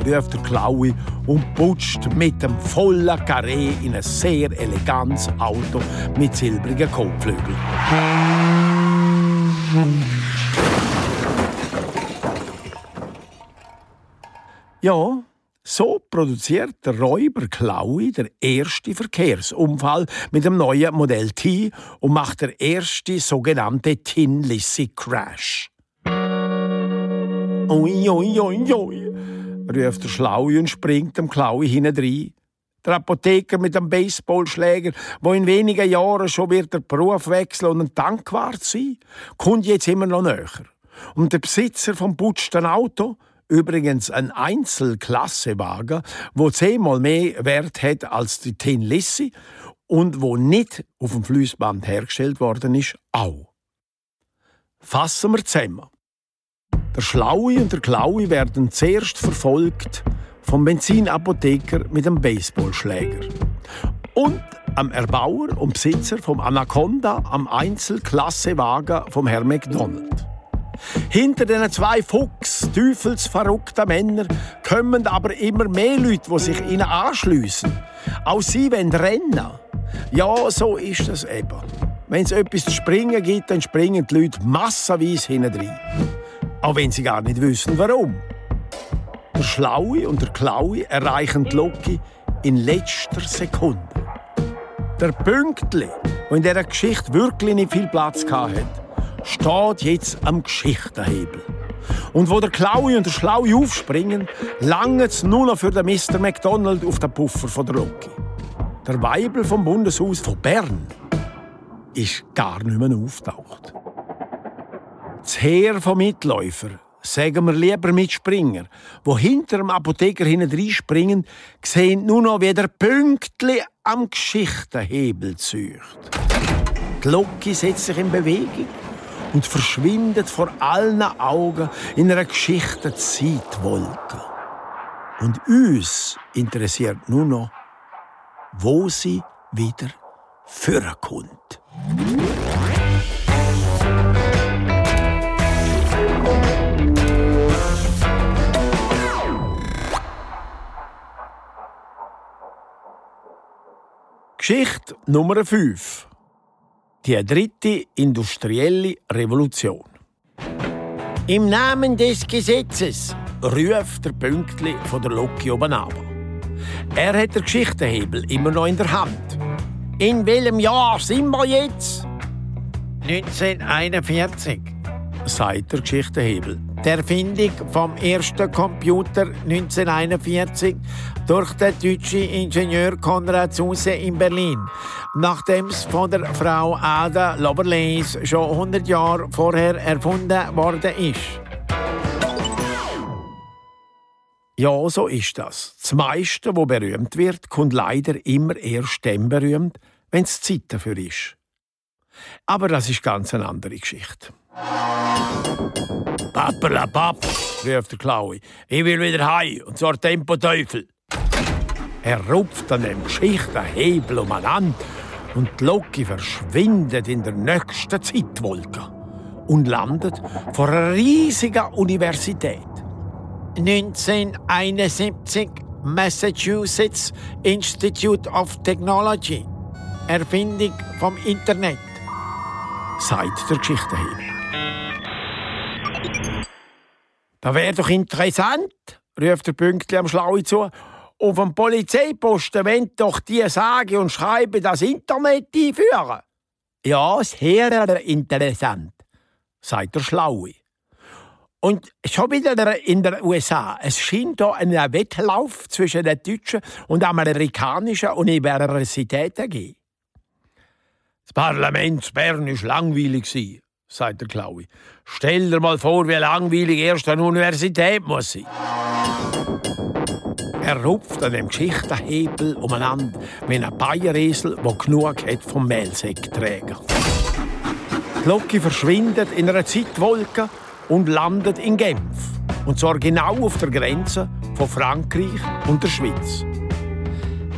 ruft der Klaue und putscht mit dem vollen Carré in ein sehr elegantes Auto mit silbrigen Kotflügeln. Ja, so produziert der Räuber Klaui der erste Verkehrsunfall mit dem neuen Modell T und macht der erste sogenannte Tin Lissy Crash. Ui, ui, ui, ui, ruft der Schlaui und springt dem Klaui hinein. Der Apotheker mit dem Baseballschläger, wo in wenigen Jahren schon wird der Beruf wechseln und ein Tankwart sein, kommt jetzt immer noch näher. Und der Besitzer vom putzten Auto, übrigens ein Einzelklassewagen, wo zehnmal mehr Wert hat als die Tin Lissy und wo nicht auf dem Fließband hergestellt worden ist, auch. Fassen wir zusammen. Der Schlaue und der Klaue werden zuerst verfolgt vom Benzinapotheker mit dem Baseballschläger und am Erbauer und Besitzer vom Anaconda am Einzelklassewagen vom Herrn McDonald. Hinter den zwei Fuchs, teufelsverrückten Männern kommen aber immer mehr Leute, die sich ihnen anschliessen. Auch sie wollen rennen. Ja, so ist es eben. Wenn es etwas zu springen gibt, dann springen die Leute massenweise hinein. Auch wenn sie gar nicht wissen, warum. Der Schlaue und der Klaue erreichen die Loki in letzter Sekunde. Der Pünktli, der in dieser Geschichte wirklich nicht viel Platz hatte, steht jetzt am Geschichtenhebel. Und wo der Klaue und der Schlaue aufspringen, langt es nur noch für den Mr. McDonald auf den Puffer von der Loki. Der Weibel vom Bundeshaus von Bern ist gar nicht mehr auftaucht. Das Heer von Mitläufer, sagen wir lieber Mitspringer, wo hinter dem Apotheker hinein springen, sehen nur noch, wie der Pünktli am Geschichtenhebel zücht. Die Loki setzt sich in Bewegung und verschwindet vor allen Augen in einer Geschichten-Zeitwolke. Und uns interessiert nur noch, wo sie wieder vorkommt. Geschichte Nummer 5. Die dritte industrielle Revolution. Im Namen des Gesetzes ruft der Pünktli von der Loki oben ab. Er hat den Geschichtenhebel immer noch in der Hand. In welchem Jahr sind wir jetzt? 1941, sagt der Geschichtenhebel. Die Erfindung vom ersten Computer 1941 durch den deutschen Ingenieur Konrad Zuse in Berlin, nachdem es von der Frau Ada Lovelace schon 100 Jahre vorher erfunden worden ist. Ja, so ist das. Das meiste, wo berühmt wird, kommt leider immer erst dann berühmt, wenn es Zeit dafür ist. Aber das ist ganz eine andere Geschichte. Pappelapapp, ruft der Klaue. Ich will wieder heim, und zwar Tempo Teufel. Er rupft an dem Geschichtenhebel umeinander und die Loki verschwindet in der nächsten Zeitwolke und landet vor einer riesigen Universität. 1971 Massachusetts Institute of Technology. Erfindung vom Internet. sagt der Geschichtenhebel. Das wäre doch interessant, ruft der Pünktli am Schlaue zu. Auf dem Polizeiposten wollen doch die sagen und schreiben das Internet einführen. Ja, sehr interessant, sagt der Schlaue. Und schon wieder in den USA. Es scheint hier einen Wettlauf zwischen den deutschen und amerikanischen Universitäten zu geben. Das Parlament Bern war langweilig, sagt der Klaui. Stell dir mal vor, wie langweilig erst eine Universität muss sein. Er rupft an dem Geschichtenhebel umeinander wie ein Bayeresel, der genug hat vom Mehlsäckträger. Die Locke verschwindet in einer Zeitwolke und landet in Genf. Und zwar genau auf der Grenze von Frankreich und der Schweiz.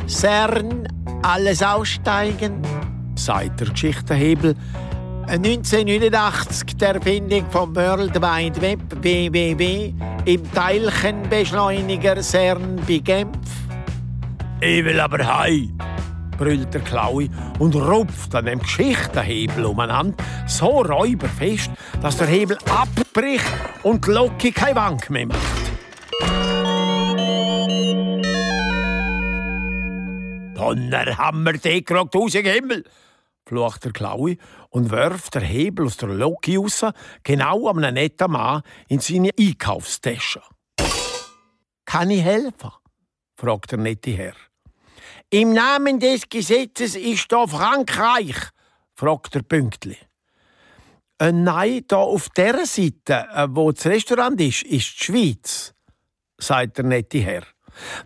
CERN, alles aussteigen, sagt der Geschichtenhebel. 1989 der Erfindung vom World Wide Web WWW im Teilchenbeschleuniger CERN bei Genf. Ich will aber heim, brüllt der Klaui und rupft an dem Geschichtenhebel umeinander so räuberfest, dass der Hebel abbricht und die Locke keine Wank mehr macht. Donnerhammer, Dekrog, tausend Himmel! flucht der Klaui und wirft den Hebel aus der Locke raus, genau am netten Mann in seine Einkaufstasche. Kann ich helfen? fragt der nette Herr. Im Namen des Gesetzes ist da Frankreich, fragt der Pünktli. Äh, nein, da auf der Seite, äh, wo das Restaurant ist, ist die Schweiz, sagt der nette Herr.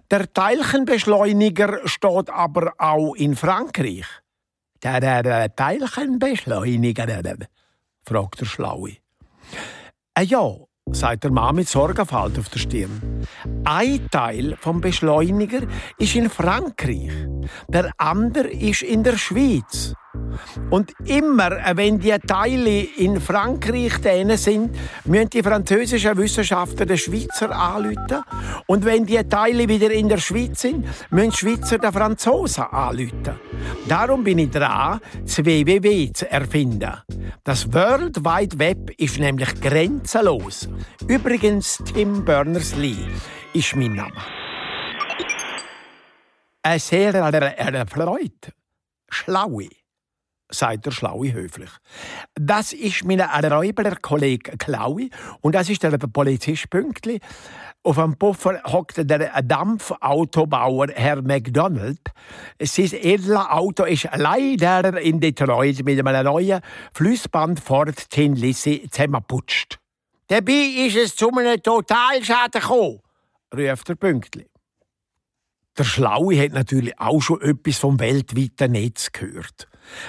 Der Teilchenbeschleuniger steht aber auch in Frankreich. Der, Teilchenbeschleuniger, fragt der Schlaue. Äh, ja, sagt der Mann mit Sorgenfalt auf der Stirn. Ein Teil vom Beschleuniger ist in Frankreich, der andere ist in der Schweiz. Und immer, äh, wenn die Teile in Frankreich sind, müssen die französischen Wissenschaftler den Schweizer anrufen. Und wenn die Teile wieder in der Schweiz sind, müssen die Schweizer den Franzosen anrufen. Darum bin ich dran, das WWW zu erfinden. Das World Wide Web ist nämlich grenzenlos. Übrigens, Tim Berners-Lee ist mein Name. Sehr erfreut. Schlaue sagt der Schlaue höflich. Das ist mein Räuberkollege Klaui und das ist der Polizist Pünktli. Auf dem Puffer hockt der Dampfautobauer Herr McDonald. Sein edles Auto ist leider in Detroit mit einem neuen Flussband Ford Tin Lizzie zusammengeputscht. Dabei ist es zu einem Totalschaden gekommen, ruft der Pünktli. Der Schlaue hat natürlich auch schon etwas vom weltweiten Netz gehört.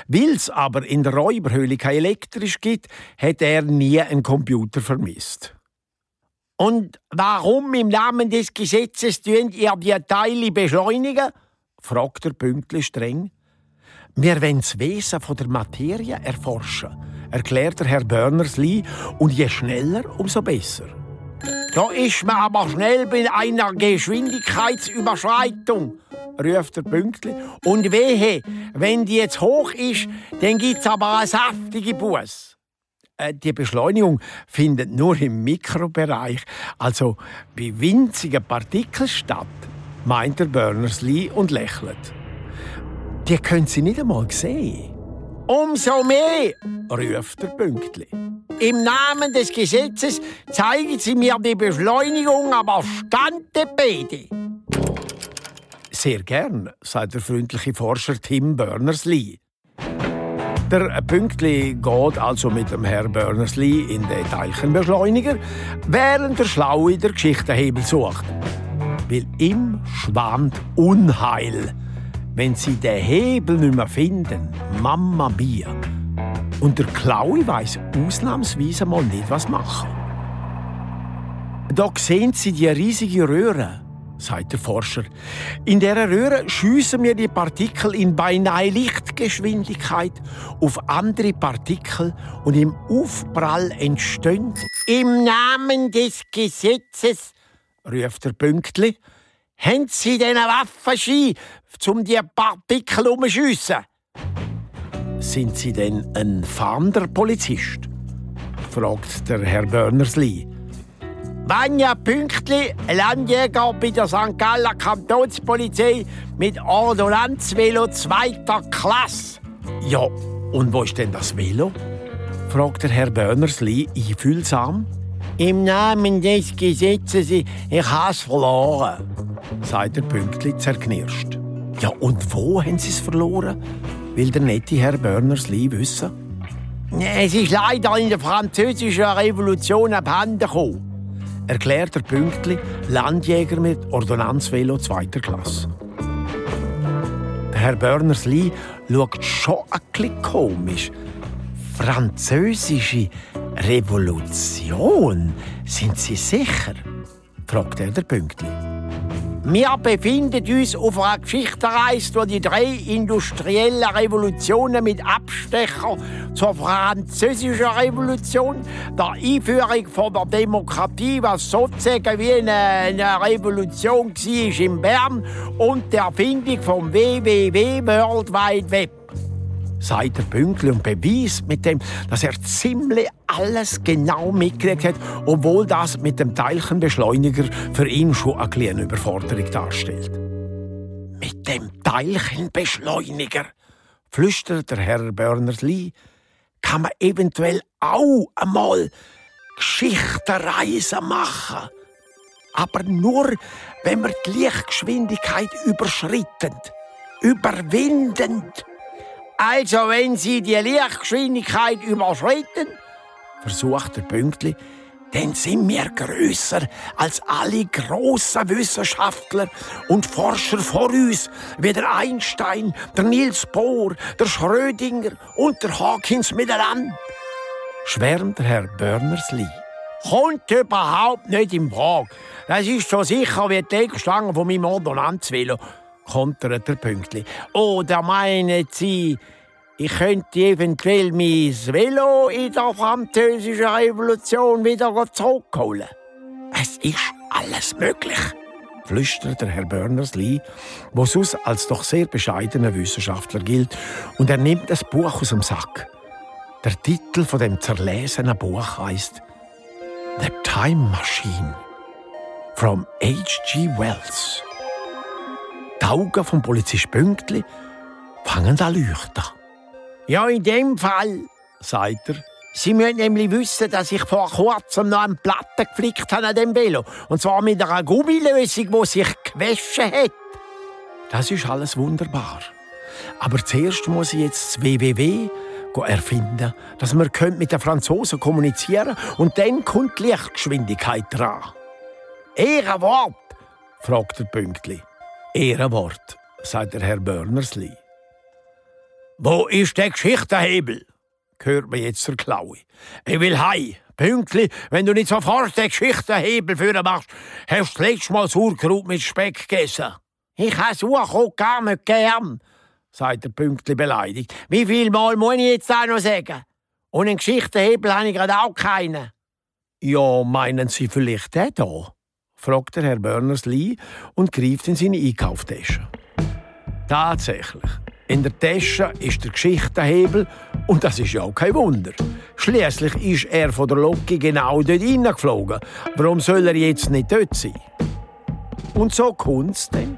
Weil es aber in der Räuberhöhle kein elektrisch gibt, hat er nie einen Computer vermisst. Und warum im Namen des Gesetzes tun ihr die Teile beschleunigen? fragt er pünktlich streng. Wir wollen das Wesen der Materie erforschen, erklärt der Herr Berners-Lee, und je schneller, umso besser. Da ist man aber schnell bei einer Geschwindigkeitsüberschreitung, ruft der Pünktli. Und wehe, wenn die jetzt hoch ist, dann gibt's aber eine saftige Buß. Äh, die Beschleunigung findet nur im Mikrobereich, also bei winzigen Partikeln statt, meint der Berners-Lee und lächelt. Die können Sie nicht einmal sehen. Umso mehr, ruft der Pünktli. Im Namen des Gesetzes zeigen Sie mir die Beschleunigung aber Standebede. Sehr gern, sagt der freundliche Forscher Tim Berners-Lee. Der Pünktli geht also mit dem Herrn Berners-Lee in den Teilchenbeschleuniger, während der Schlaue der Geschichtenhebel sucht. Weil ihm schwammt Unheil, wenn sie den Hebel nicht mehr finden. Mama mia. Und der Klaue weiß ausnahmsweise mal nicht, was machen. Da sehen Sie die riesige Röhre sagt der Forscher. In der Röhre schiessen wir die Partikel in beinahe Lichtgeschwindigkeit auf andere Partikel und im Aufprall entstehen. Im Namen des Gesetzes, ruft der Pünktli, haben Sie denn eine Waffenschein, um die Partikel umzuschiessen? Sind Sie denn ein fahrender Polizist? fragt der Herr Berners-Lee. Vanja Pünktli, Landjäger bei der St. Galler Kantonspolizei mit Ordonnanzvelo zweiter Klasse. Ja, und wo ist denn das Velo? fragt der Herr Berners-Lee einfühlsam. Im Namen des Gesetzes, ich has verloren, sagt der Pünktli zerknirscht. Ja, und wo haben Sie es verloren? Will der nette Herr Berners-Lee wissen? Es ist leider in der französischen Revolution abhanden gekommen, erklärt der Pünktli, Landjäger mit Ordonnanzvelo zweiter Klasse. Herr Berners-Lee schaut schon bisschen komisch. Französische Revolution? Sind Sie sicher? fragt er der Pünktli. Wir befinden uns auf einer Geschichtenreise durch die drei industriellen Revolutionen mit Abstecher zur französischen Revolution, der Einführung von der Demokratie, was sozusagen wie eine, eine Revolution war in Bern, und der Erfindung vom WWW World Wide Web sagt der Pünktli und beweist mit dem, dass er ziemlich alles genau mitgekriegt hat, obwohl das mit dem Teilchenbeschleuniger für ihn schon eine kleine Überforderung darstellt. Mit dem Teilchenbeschleuniger, flüstert der Herr Berners-Lee, kann man eventuell auch einmal Geschichtenreisen machen. Aber nur, wenn man die Lichtgeschwindigkeit überschrittend, überwindend also, wenn Sie die Lichtgeschwindigkeit überschreiten, versucht der Pünktli, dann sind wir grösser als alle grossen Wissenschaftler und Forscher vor uns, wie der Einstein, der Niels Bohr, der Schrödinger und der Hawkins miteinander. Schwärmt der Herr Berners-Lee. Kommt überhaupt nicht im Frage. Das ist so sicher wie die Eckstange von meinem Ordonnanzvelo kontert der Pünktli. Oder meinen Sie, ich könnte eventuell mein Velo in der französischen Revolution wieder zurückholen? Es ist alles möglich, flüstert der Herr Berners-Lee, der sonst als doch sehr bescheidener Wissenschaftler gilt, und er nimmt das Buch aus dem Sack. Der Titel von dem zerlesenen Buch heißt The Time Machine from H.G. Wells. Die Augen vom Polizist Pünktli fangen an leuchten. Ja, in dem Fall, sagt er. Sie müssen nämlich wissen, dass ich vor kurzem noch eine Platte geflickt habe an dem Velo. Und zwar mit einer Gummilösung, die sich gewaschen hat. Das ist alles wunderbar. Aber zuerst muss ich jetzt das WWW erfinden, dass wir mit den Franzosen kommunizieren können. und dann kommt die Lichtgeschwindigkeit dran. Ehrenwort, fragt der Pünktli. Ehrenwort, sagt der Herr Berners-Lee. Wo ist der Geschichtenhebel? hört man jetzt der Klaue. Ich will hei. Pünktli, wenn du nicht sofort den Geschichtenhebel für machst, hast du das letzte Mal Sauerkraut mit Speck gegessen. Ich habe Sauerkraut gar nicht gern, sagt der Pünktli beleidigt. Wie viel Mal muss ich jetzt auch noch sagen? Und einen Geschichtenhebel habe ich gerade auch keinen. Ja, meinen Sie vielleicht den hier? Fragt der Herr Berners-Lee und greift in seine Einkauftasche. Tatsächlich. In der Tasche ist der Geschichtenhebel und das ist ja auch kein Wunder. Schließlich ist er von der Locke genau dort hineingeflogen. Warum soll er jetzt nicht dort sein? Und so kommt es dann,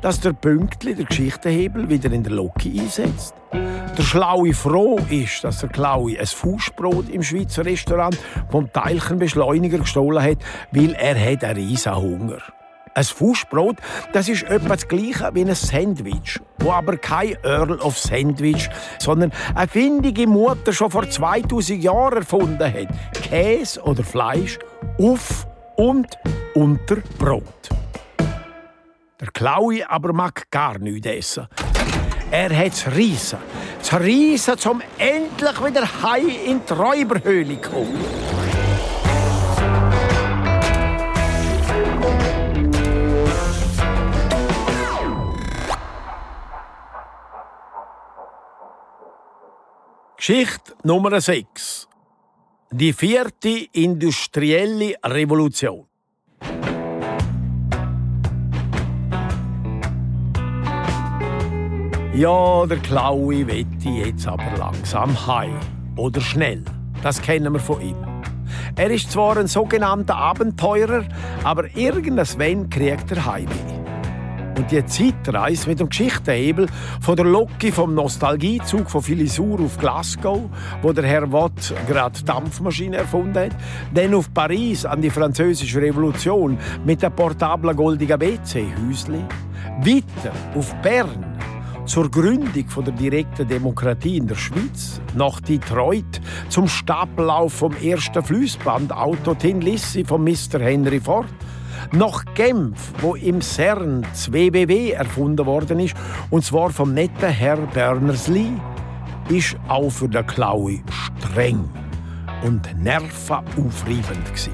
dass der Pünktli der Geschichtenhebel wieder in der Locke einsetzt. Der Schlaue froh ist, dass der Klaue ein Fußbrot im Schweizer Restaurant vom Teilchenbeschleuniger gestohlen hat, weil er hat einen riesen Hunger. Ein Fußbrot, das ist etwa das gleiche wie ein Sandwich, wo aber kein Earl of Sandwich, sondern eine findige Mutter schon vor 2000 Jahren erfunden hat. Käse oder Fleisch auf und unter Brot. Der Klaue aber mag gar nichts essen. Er hat das Riesen. Das Riesen, um endlich wieder heim in die Räuberhöhle zu kommen. Geschichte Nummer 6. Die vierte industrielle Revolution. Ja, der Klaue wette jetzt aber langsam heim. Oder schnell. Das kennen wir von ihm. Er ist zwar ein sogenannter Abenteurer, aber irgendwann kriegt er Heimweh. Und die Zeitreise mit dem Geschichtenhebel von der Loki vom Nostalgiezug von Filisur auf Glasgow, wo der Herr Watt gerade Dampfmaschine erfunden hat, dann auf Paris an die französische Revolution mit der portablen goldigen WC-Häusli, weiter auf Bern zur Gründung der direkten Demokratie in der Schweiz, nach Detroit zum Stapellauf vom ersten Fließband Auto Tin Lissi von Mr. Henry Ford, nach Genf, wo im CERN das WWW erfunden worden ist, und zwar vom netten Herr Berners-Lee, ist auch für den Klaui streng und nervenaufreibend gewesen.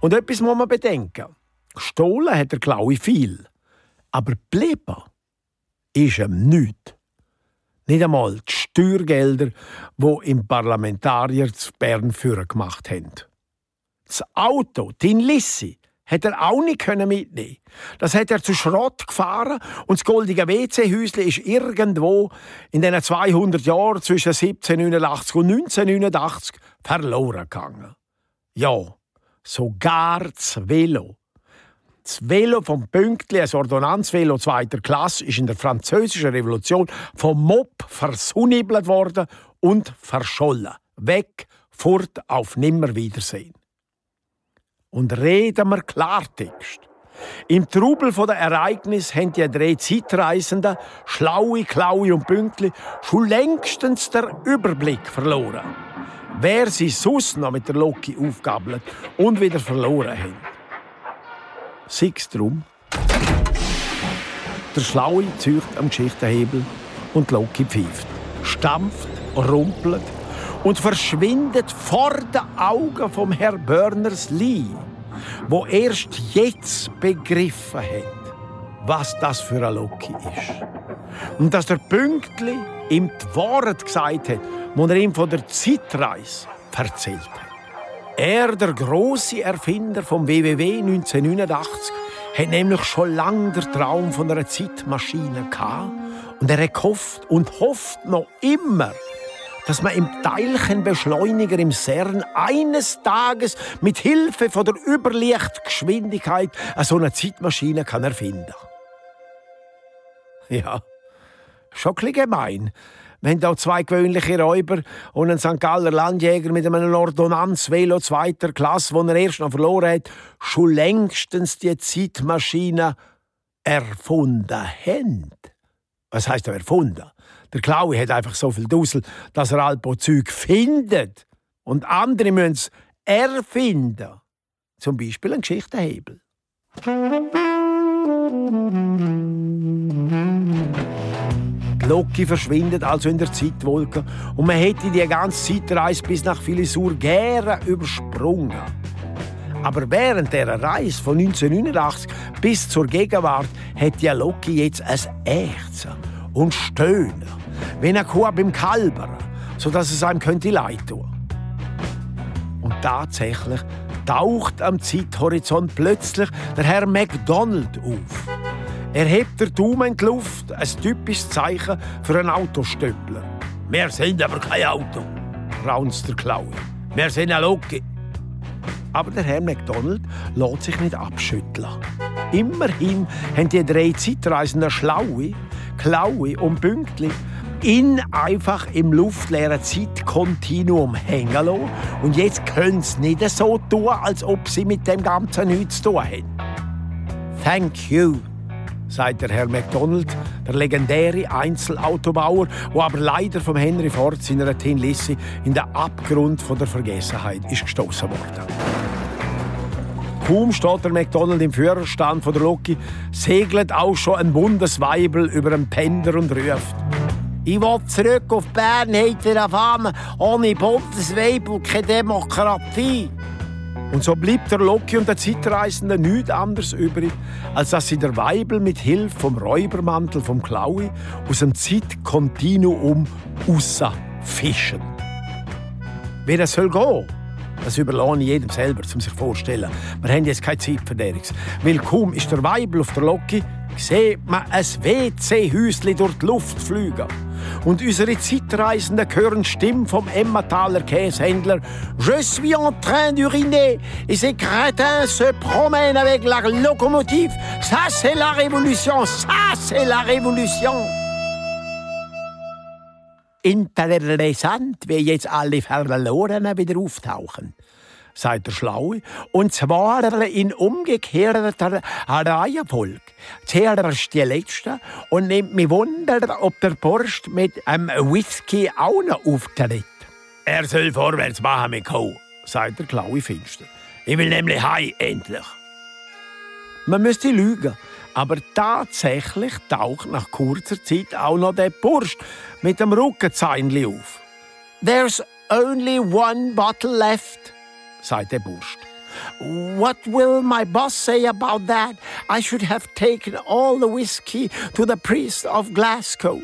Und etwas muss man bedenken. Gestohlen hat der Klaui viel, aber geblieben ist ihm nichts. Nicht einmal die Steuergelder, die im Parlamentarier zu Bern für gemacht haben. Das Auto, den Lissi, hat er auch nicht mitnehmen Das hat er zu Schrott gefahren und das goldige WC-Häusle ist irgendwo in den 200 Jahren zwischen 1789 und 1989 verloren gegangen. Ja, sogar das Velo. Das Velo vom Pünktli, ein Ordonnanzvelo zweiter Klasse, ist in der französischen Revolution vom Mob versunibelt worden und verschollen. Weg, fort auf Nimmerwiedersehen. Und reden wir Klartext. Im Trubel der Ereignis haben die drei Zeitreisenden, Schlaue, Klaue und Pünktli, schon längstens den Überblick verloren. Wer sie sonst noch mit der Loki aufgabelt und wieder verloren haben. Sechs drum. Der Schlaue zieht am Geschichtenhebel und die Loki pfeift, stampft, rumpelt und verschwindet vor den Augen vom Herr Berners-Lee, wo erst jetzt begriffen hat, was das für ein Loki ist. Und dass der Pünktli ihm die Wahrheit gesagt hat, wo er ihm von der Zeitreise erzählt hat. Er, der große Erfinder vom WWW 1989, hat nämlich schon lange den Traum von einer Zeitmaschine gehabt und er hat gehofft und hofft noch immer, dass man im Teilchenbeschleuniger im CERN eines Tages mit Hilfe von der Überlichtgeschwindigkeit so eine Zeitmaschine kann erfinden. Ja, schon ein gemein. Wenn da zwei gewöhnliche Räuber und ein St. Galler Landjäger mit einem Ordonnanz-Velo zweiter Klasse, wo er erst noch verloren hat, schon längstens die Zeitmaschine erfunden haben. Was heißt erfunden? Der Klaue hat einfach so viel Dusel, dass er Alpo Zeug findet. Und andere müssen es erfinden. Zum Beispiel ein Geschichtenhebel. Loki verschwindet also in der Zeitwolke und man hätte die ganze Zeitreise bis nach Filisur gerne übersprungen. Aber während der Reise von 1989 bis zur Gegenwart hat die Loki jetzt ein Ächzen und Stöhnen, wie eine Kuh beim Kalbern, sodass es einem könnte leid tun. Und tatsächlich taucht am Zeithorizont plötzlich der Herr McDonald auf. Er hebt der Daumen in die Luft, ein typisches Zeichen für einen Autostöppler. Wir sind aber kein Auto, raunzt der Klaue. Wir sind ein Loki. Aber der Herr McDonald lässt sich nicht abschütteln. Immerhin haben die drei Zeitreisenden Schlaue, Klaue und Pünktli ihn einfach im luftleeren Zeitkontinuum hängen lassen. Und jetzt können sie nicht so tun, als ob sie mit dem Ganzen nichts zu tun haben. Thank you, sagt der Herr McDonald, der legendäre Einzelautobauer, der aber leider vom Henry Ford seiner Tin Lissy in den Abgrund von der Vergessenheit ist gestoßen worden. Kaum steht der McDonald im Führerstand von der Loki, segelt auch schon ein Bundesweibel über den Pender und ruft. Ich will zurück auf Bern, hat er erfahren, ohne Bundesweibel keine Demokratie. Und so bleibt der Loki und der Zeitreisende nichts anderes übrig, als dass sie der Weibel mit Hilfe vom Räubermantel vom Klaui aus dem Zeitkontinuum fischen. Wie das soll gehen, das überlasse ich jedem selber, um sich vorzustellen. Wir haben jetzt keine Zeit für derix. Weil kaum ist der Weibel auf der Loki, sieht man ein WC-Häuschen durch die Luft fliegen. Und unsere Zeitreisenden hören die Stimme vom Emmentaler Käsehändler. Je suis en train d'uriner et ces crétins se promènent avec la locomotive. Ça, c'est la révolution. Ça, c'est la révolution. Interessant, wie jetzt alle Verlorenen wieder auftauchen sagt der Schlaue, und zwar in umgekehrter Reihenfolge. Zuerst die Letzte und nimmt mich Wunder, ob der Burst mit einem Whisky auch noch auftritt. Er soll vorwärts machen mit Co., sagt der Klaue finster. Ich will nämlich heim, endlich. Man müsste lügen, aber tatsächlich taucht nach kurzer Zeit auch noch der Burst mit dem Rückenzeinli auf. There's only one bottle left, sagt der Burst. What will my boss say about that? I should have taken all the whiskey to the priest of Glasgow.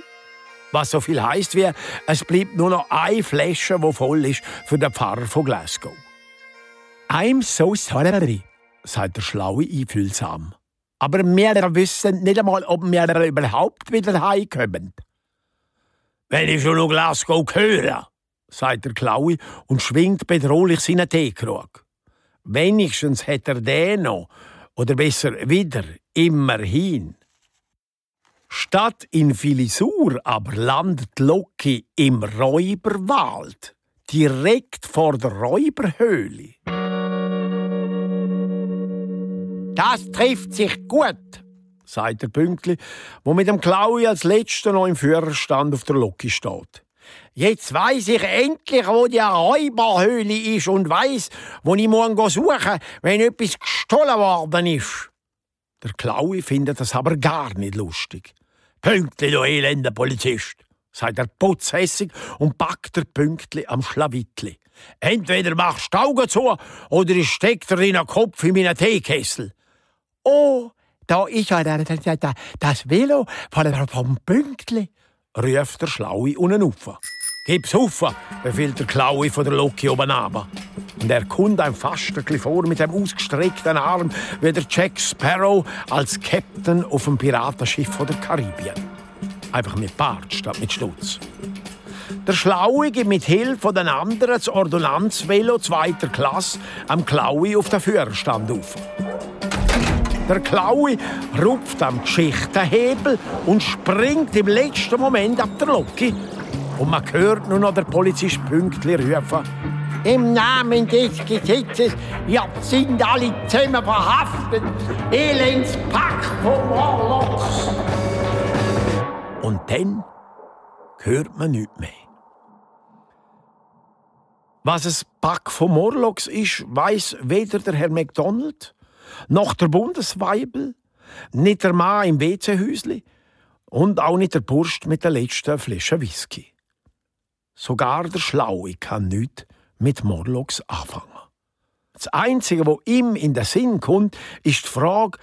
Was so viel heißt wie, es bleibt nur noch eine Flasche, wo voll ist, für den Pfarrer von Glasgow. I'm so sorry, sagt der Schlaue einfühlsam. Aber wir wissen nicht einmal, ob wir überhaupt wieder heimkommen. Wenn ich schon noch Glasgow höre, sagt der Klaue und schwingt bedrohlich seinen Teekrug. Wenigstens hat er den noch, oder besser wieder, immerhin. Statt in Filisur aber landet Loki im Räuberwald, direkt vor der Räuberhöhle. Das trifft sich gut, sagt der Pünktli, wo mit dem Klaue als letzter noch im Führerstand auf der Loki steht. Jetzt weiß ich endlich, wo die Räuberhöhle ist und weiß, wo ich morgen suchen wenn etwas gestohlen worden ist. Der Klaue findet das aber gar nicht lustig. Pünktli, du elender Polizist, sagt er putzhässig und packt der Pünktli am Schlawittli. Entweder machst du Augen zu oder ich steck dir in den Kopf in meinen Teekessel. Oh, da ist ja das Velo vom Pünktli, ruft der Schlaue unten rauf. Gib's auf, befiehlt der Klaue von der Loki oben runter. Und er kommt einem fast ein vor mit dem ausgestreckten Arm wie der Jack Sparrow als Captain auf dem Piratenschiff von der Karibien. Einfach mit Bart statt mit Stutz. Der Schlaue gibt mit Hilfe den anderen das Ordonnanzvelo zweiter Klasse am Klaue auf den Führerstand auf. Der Klaue rupft am Geschichtenhebel und springt im letzten Moment ab der Loki und man hört nur noch der Polizist pünktlich rufen. Im Namen des Gesetzes, ja, sind alle zusammen verhaftet. Elendspack von Warlocks. Und dann hört man nichts mehr. Was es Pack von Morlocks ist, weiß weder der Herr McDonald noch der Bundesweibel, nicht der Mann im WC-Häusli und auch nicht der Burst mit der letzten Flasche Whisky. Sogar der Schlaue kann nichts mit Morlocks anfangen. Das Einzige, was ihm in den Sinn kommt, ist die Frage,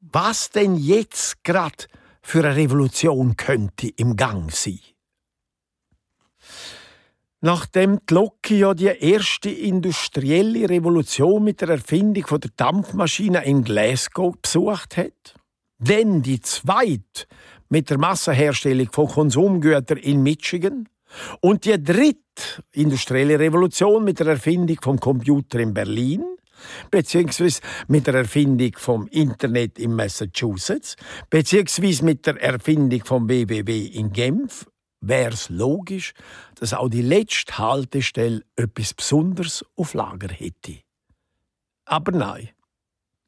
was denn jetzt gerade für eine Revolution könnte im Gang sein. Nachdem die Loki ja die erste industrielle Revolution mit der Erfindung der Dampfmaschine in Glasgow besucht hat, dann die zweite mit der Massenherstellung von Konsumgütern in Michigan und die dritte industrielle Revolution mit der Erfindung vom Computer in Berlin, beziehungsweise mit der Erfindung vom Internet in Massachusetts, beziehungsweise mit der Erfindung vom WWW in Genf, wäre es logisch, dass auch die letzte Haltestelle etwas Besonderes auf Lager hätte. Aber nein,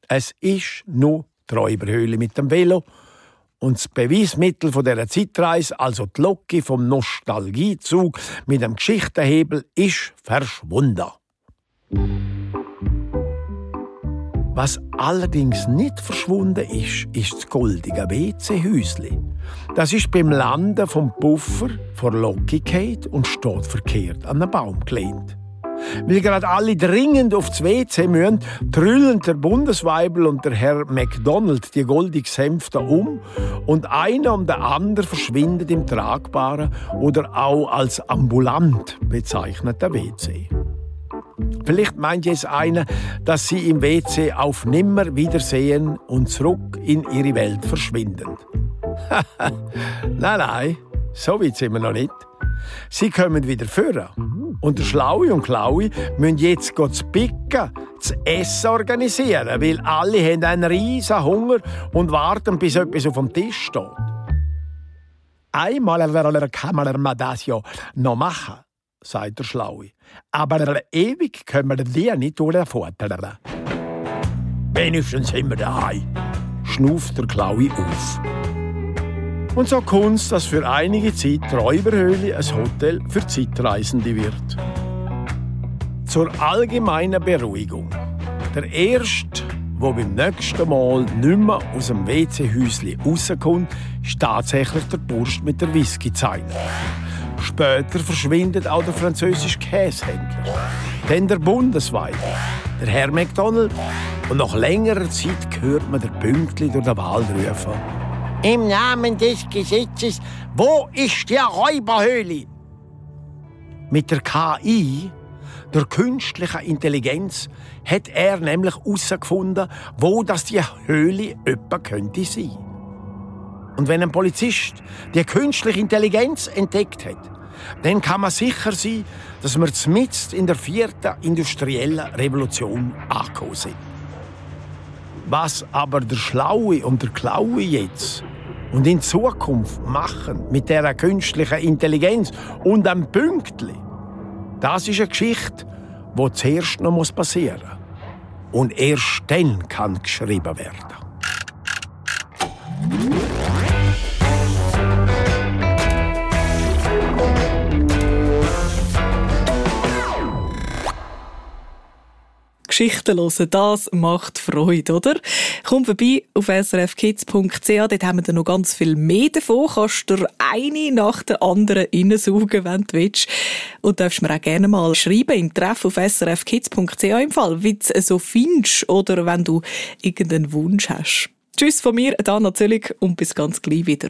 es ist nur die Räuberhöhle mit dem Velo und das Beweismittel von dieser Zeitreise, also die Locke vom Nostalgiezug mit dem Geschichtenhebel, ist verschwunden. Was allerdings nicht verschwunden ist, ist das goldige WC-Häusli. Das ist beim Landen vom Puffer vor Lockigkeit und steht verkehrt an einen Baum gelehnt. Weil gerade alle dringend aufs WC müssen, trüllen der Bundesweibel und der Herr McDonald die goldige Sänfte um und einer um den anderen verschwindet im tragbaren oder auch als ambulant bezeichneten WC. Vielleicht meint jetzt einer, dass sie im WC auf nimmer wiedersehen und zurück in ihre Welt verschwinden. nein, nein, so weit sind wir noch nicht. Sie kommen wieder führen. Und der Schlaue und Klaue müssen jetzt das Picken, das Essen organisieren, weil alle haben einen riesen Hunger und warten, bis etwas auf dem Tisch steht. Einmal kann man das ja noch machen, sagt der Schlaue. Aber ewig können wir die nicht durchfuttern. Wenigstens sind wir daheim, schnuft der Klaue auf. Und so kommt dass für einige Zeit die Räuberhöhle ein Hotel für Zeitreisende wird. Zur allgemeinen Beruhigung. Der Erste, der beim nächsten Mal nicht mehr aus dem WC-Häuschen rauskommt, ist tatsächlich der Bursch mit der Whisky-Zeile. Später verschwindet auch der französische Käsehändler. Dann der bundesweite, der Herr McDonald. Und nach längerer Zeit hört man der Pünktli durch den Wald rufen. Im Namen des Gesetzes, wo ist die Räuberhöhle? Mit der KI, der künstlichen Intelligenz, hat er nämlich herausgefunden, wo das die Höhle etwa könnte sein. Und wenn ein Polizist die künstliche Intelligenz entdeckt hat, dann kann man sicher sein, dass wir mitten in der vierten industriellen Revolution angekommen sind. Was aber der Schlaue und der Klaue jetzt und in Zukunft machen mit der künstlichen Intelligenz und einem Pünktli, das ist eine Geschichte, die zuerst noch passieren muss. Und erst dann kann geschrieben werden. Geschichten hören, das macht Freude, oder? Komm vorbei auf srfkids.ch, dort haben wir noch ganz viel mehr davon. Kannst du eine nach der anderen reinsaugen, wenn du willst. Und darfst mir auch gerne mal schreiben im Treff auf srfkids.ch im Fall, wie du es so findest oder wenn du irgendeinen Wunsch hast. Tschüss von mir, Dana Zöllig und bis ganz gleich wieder.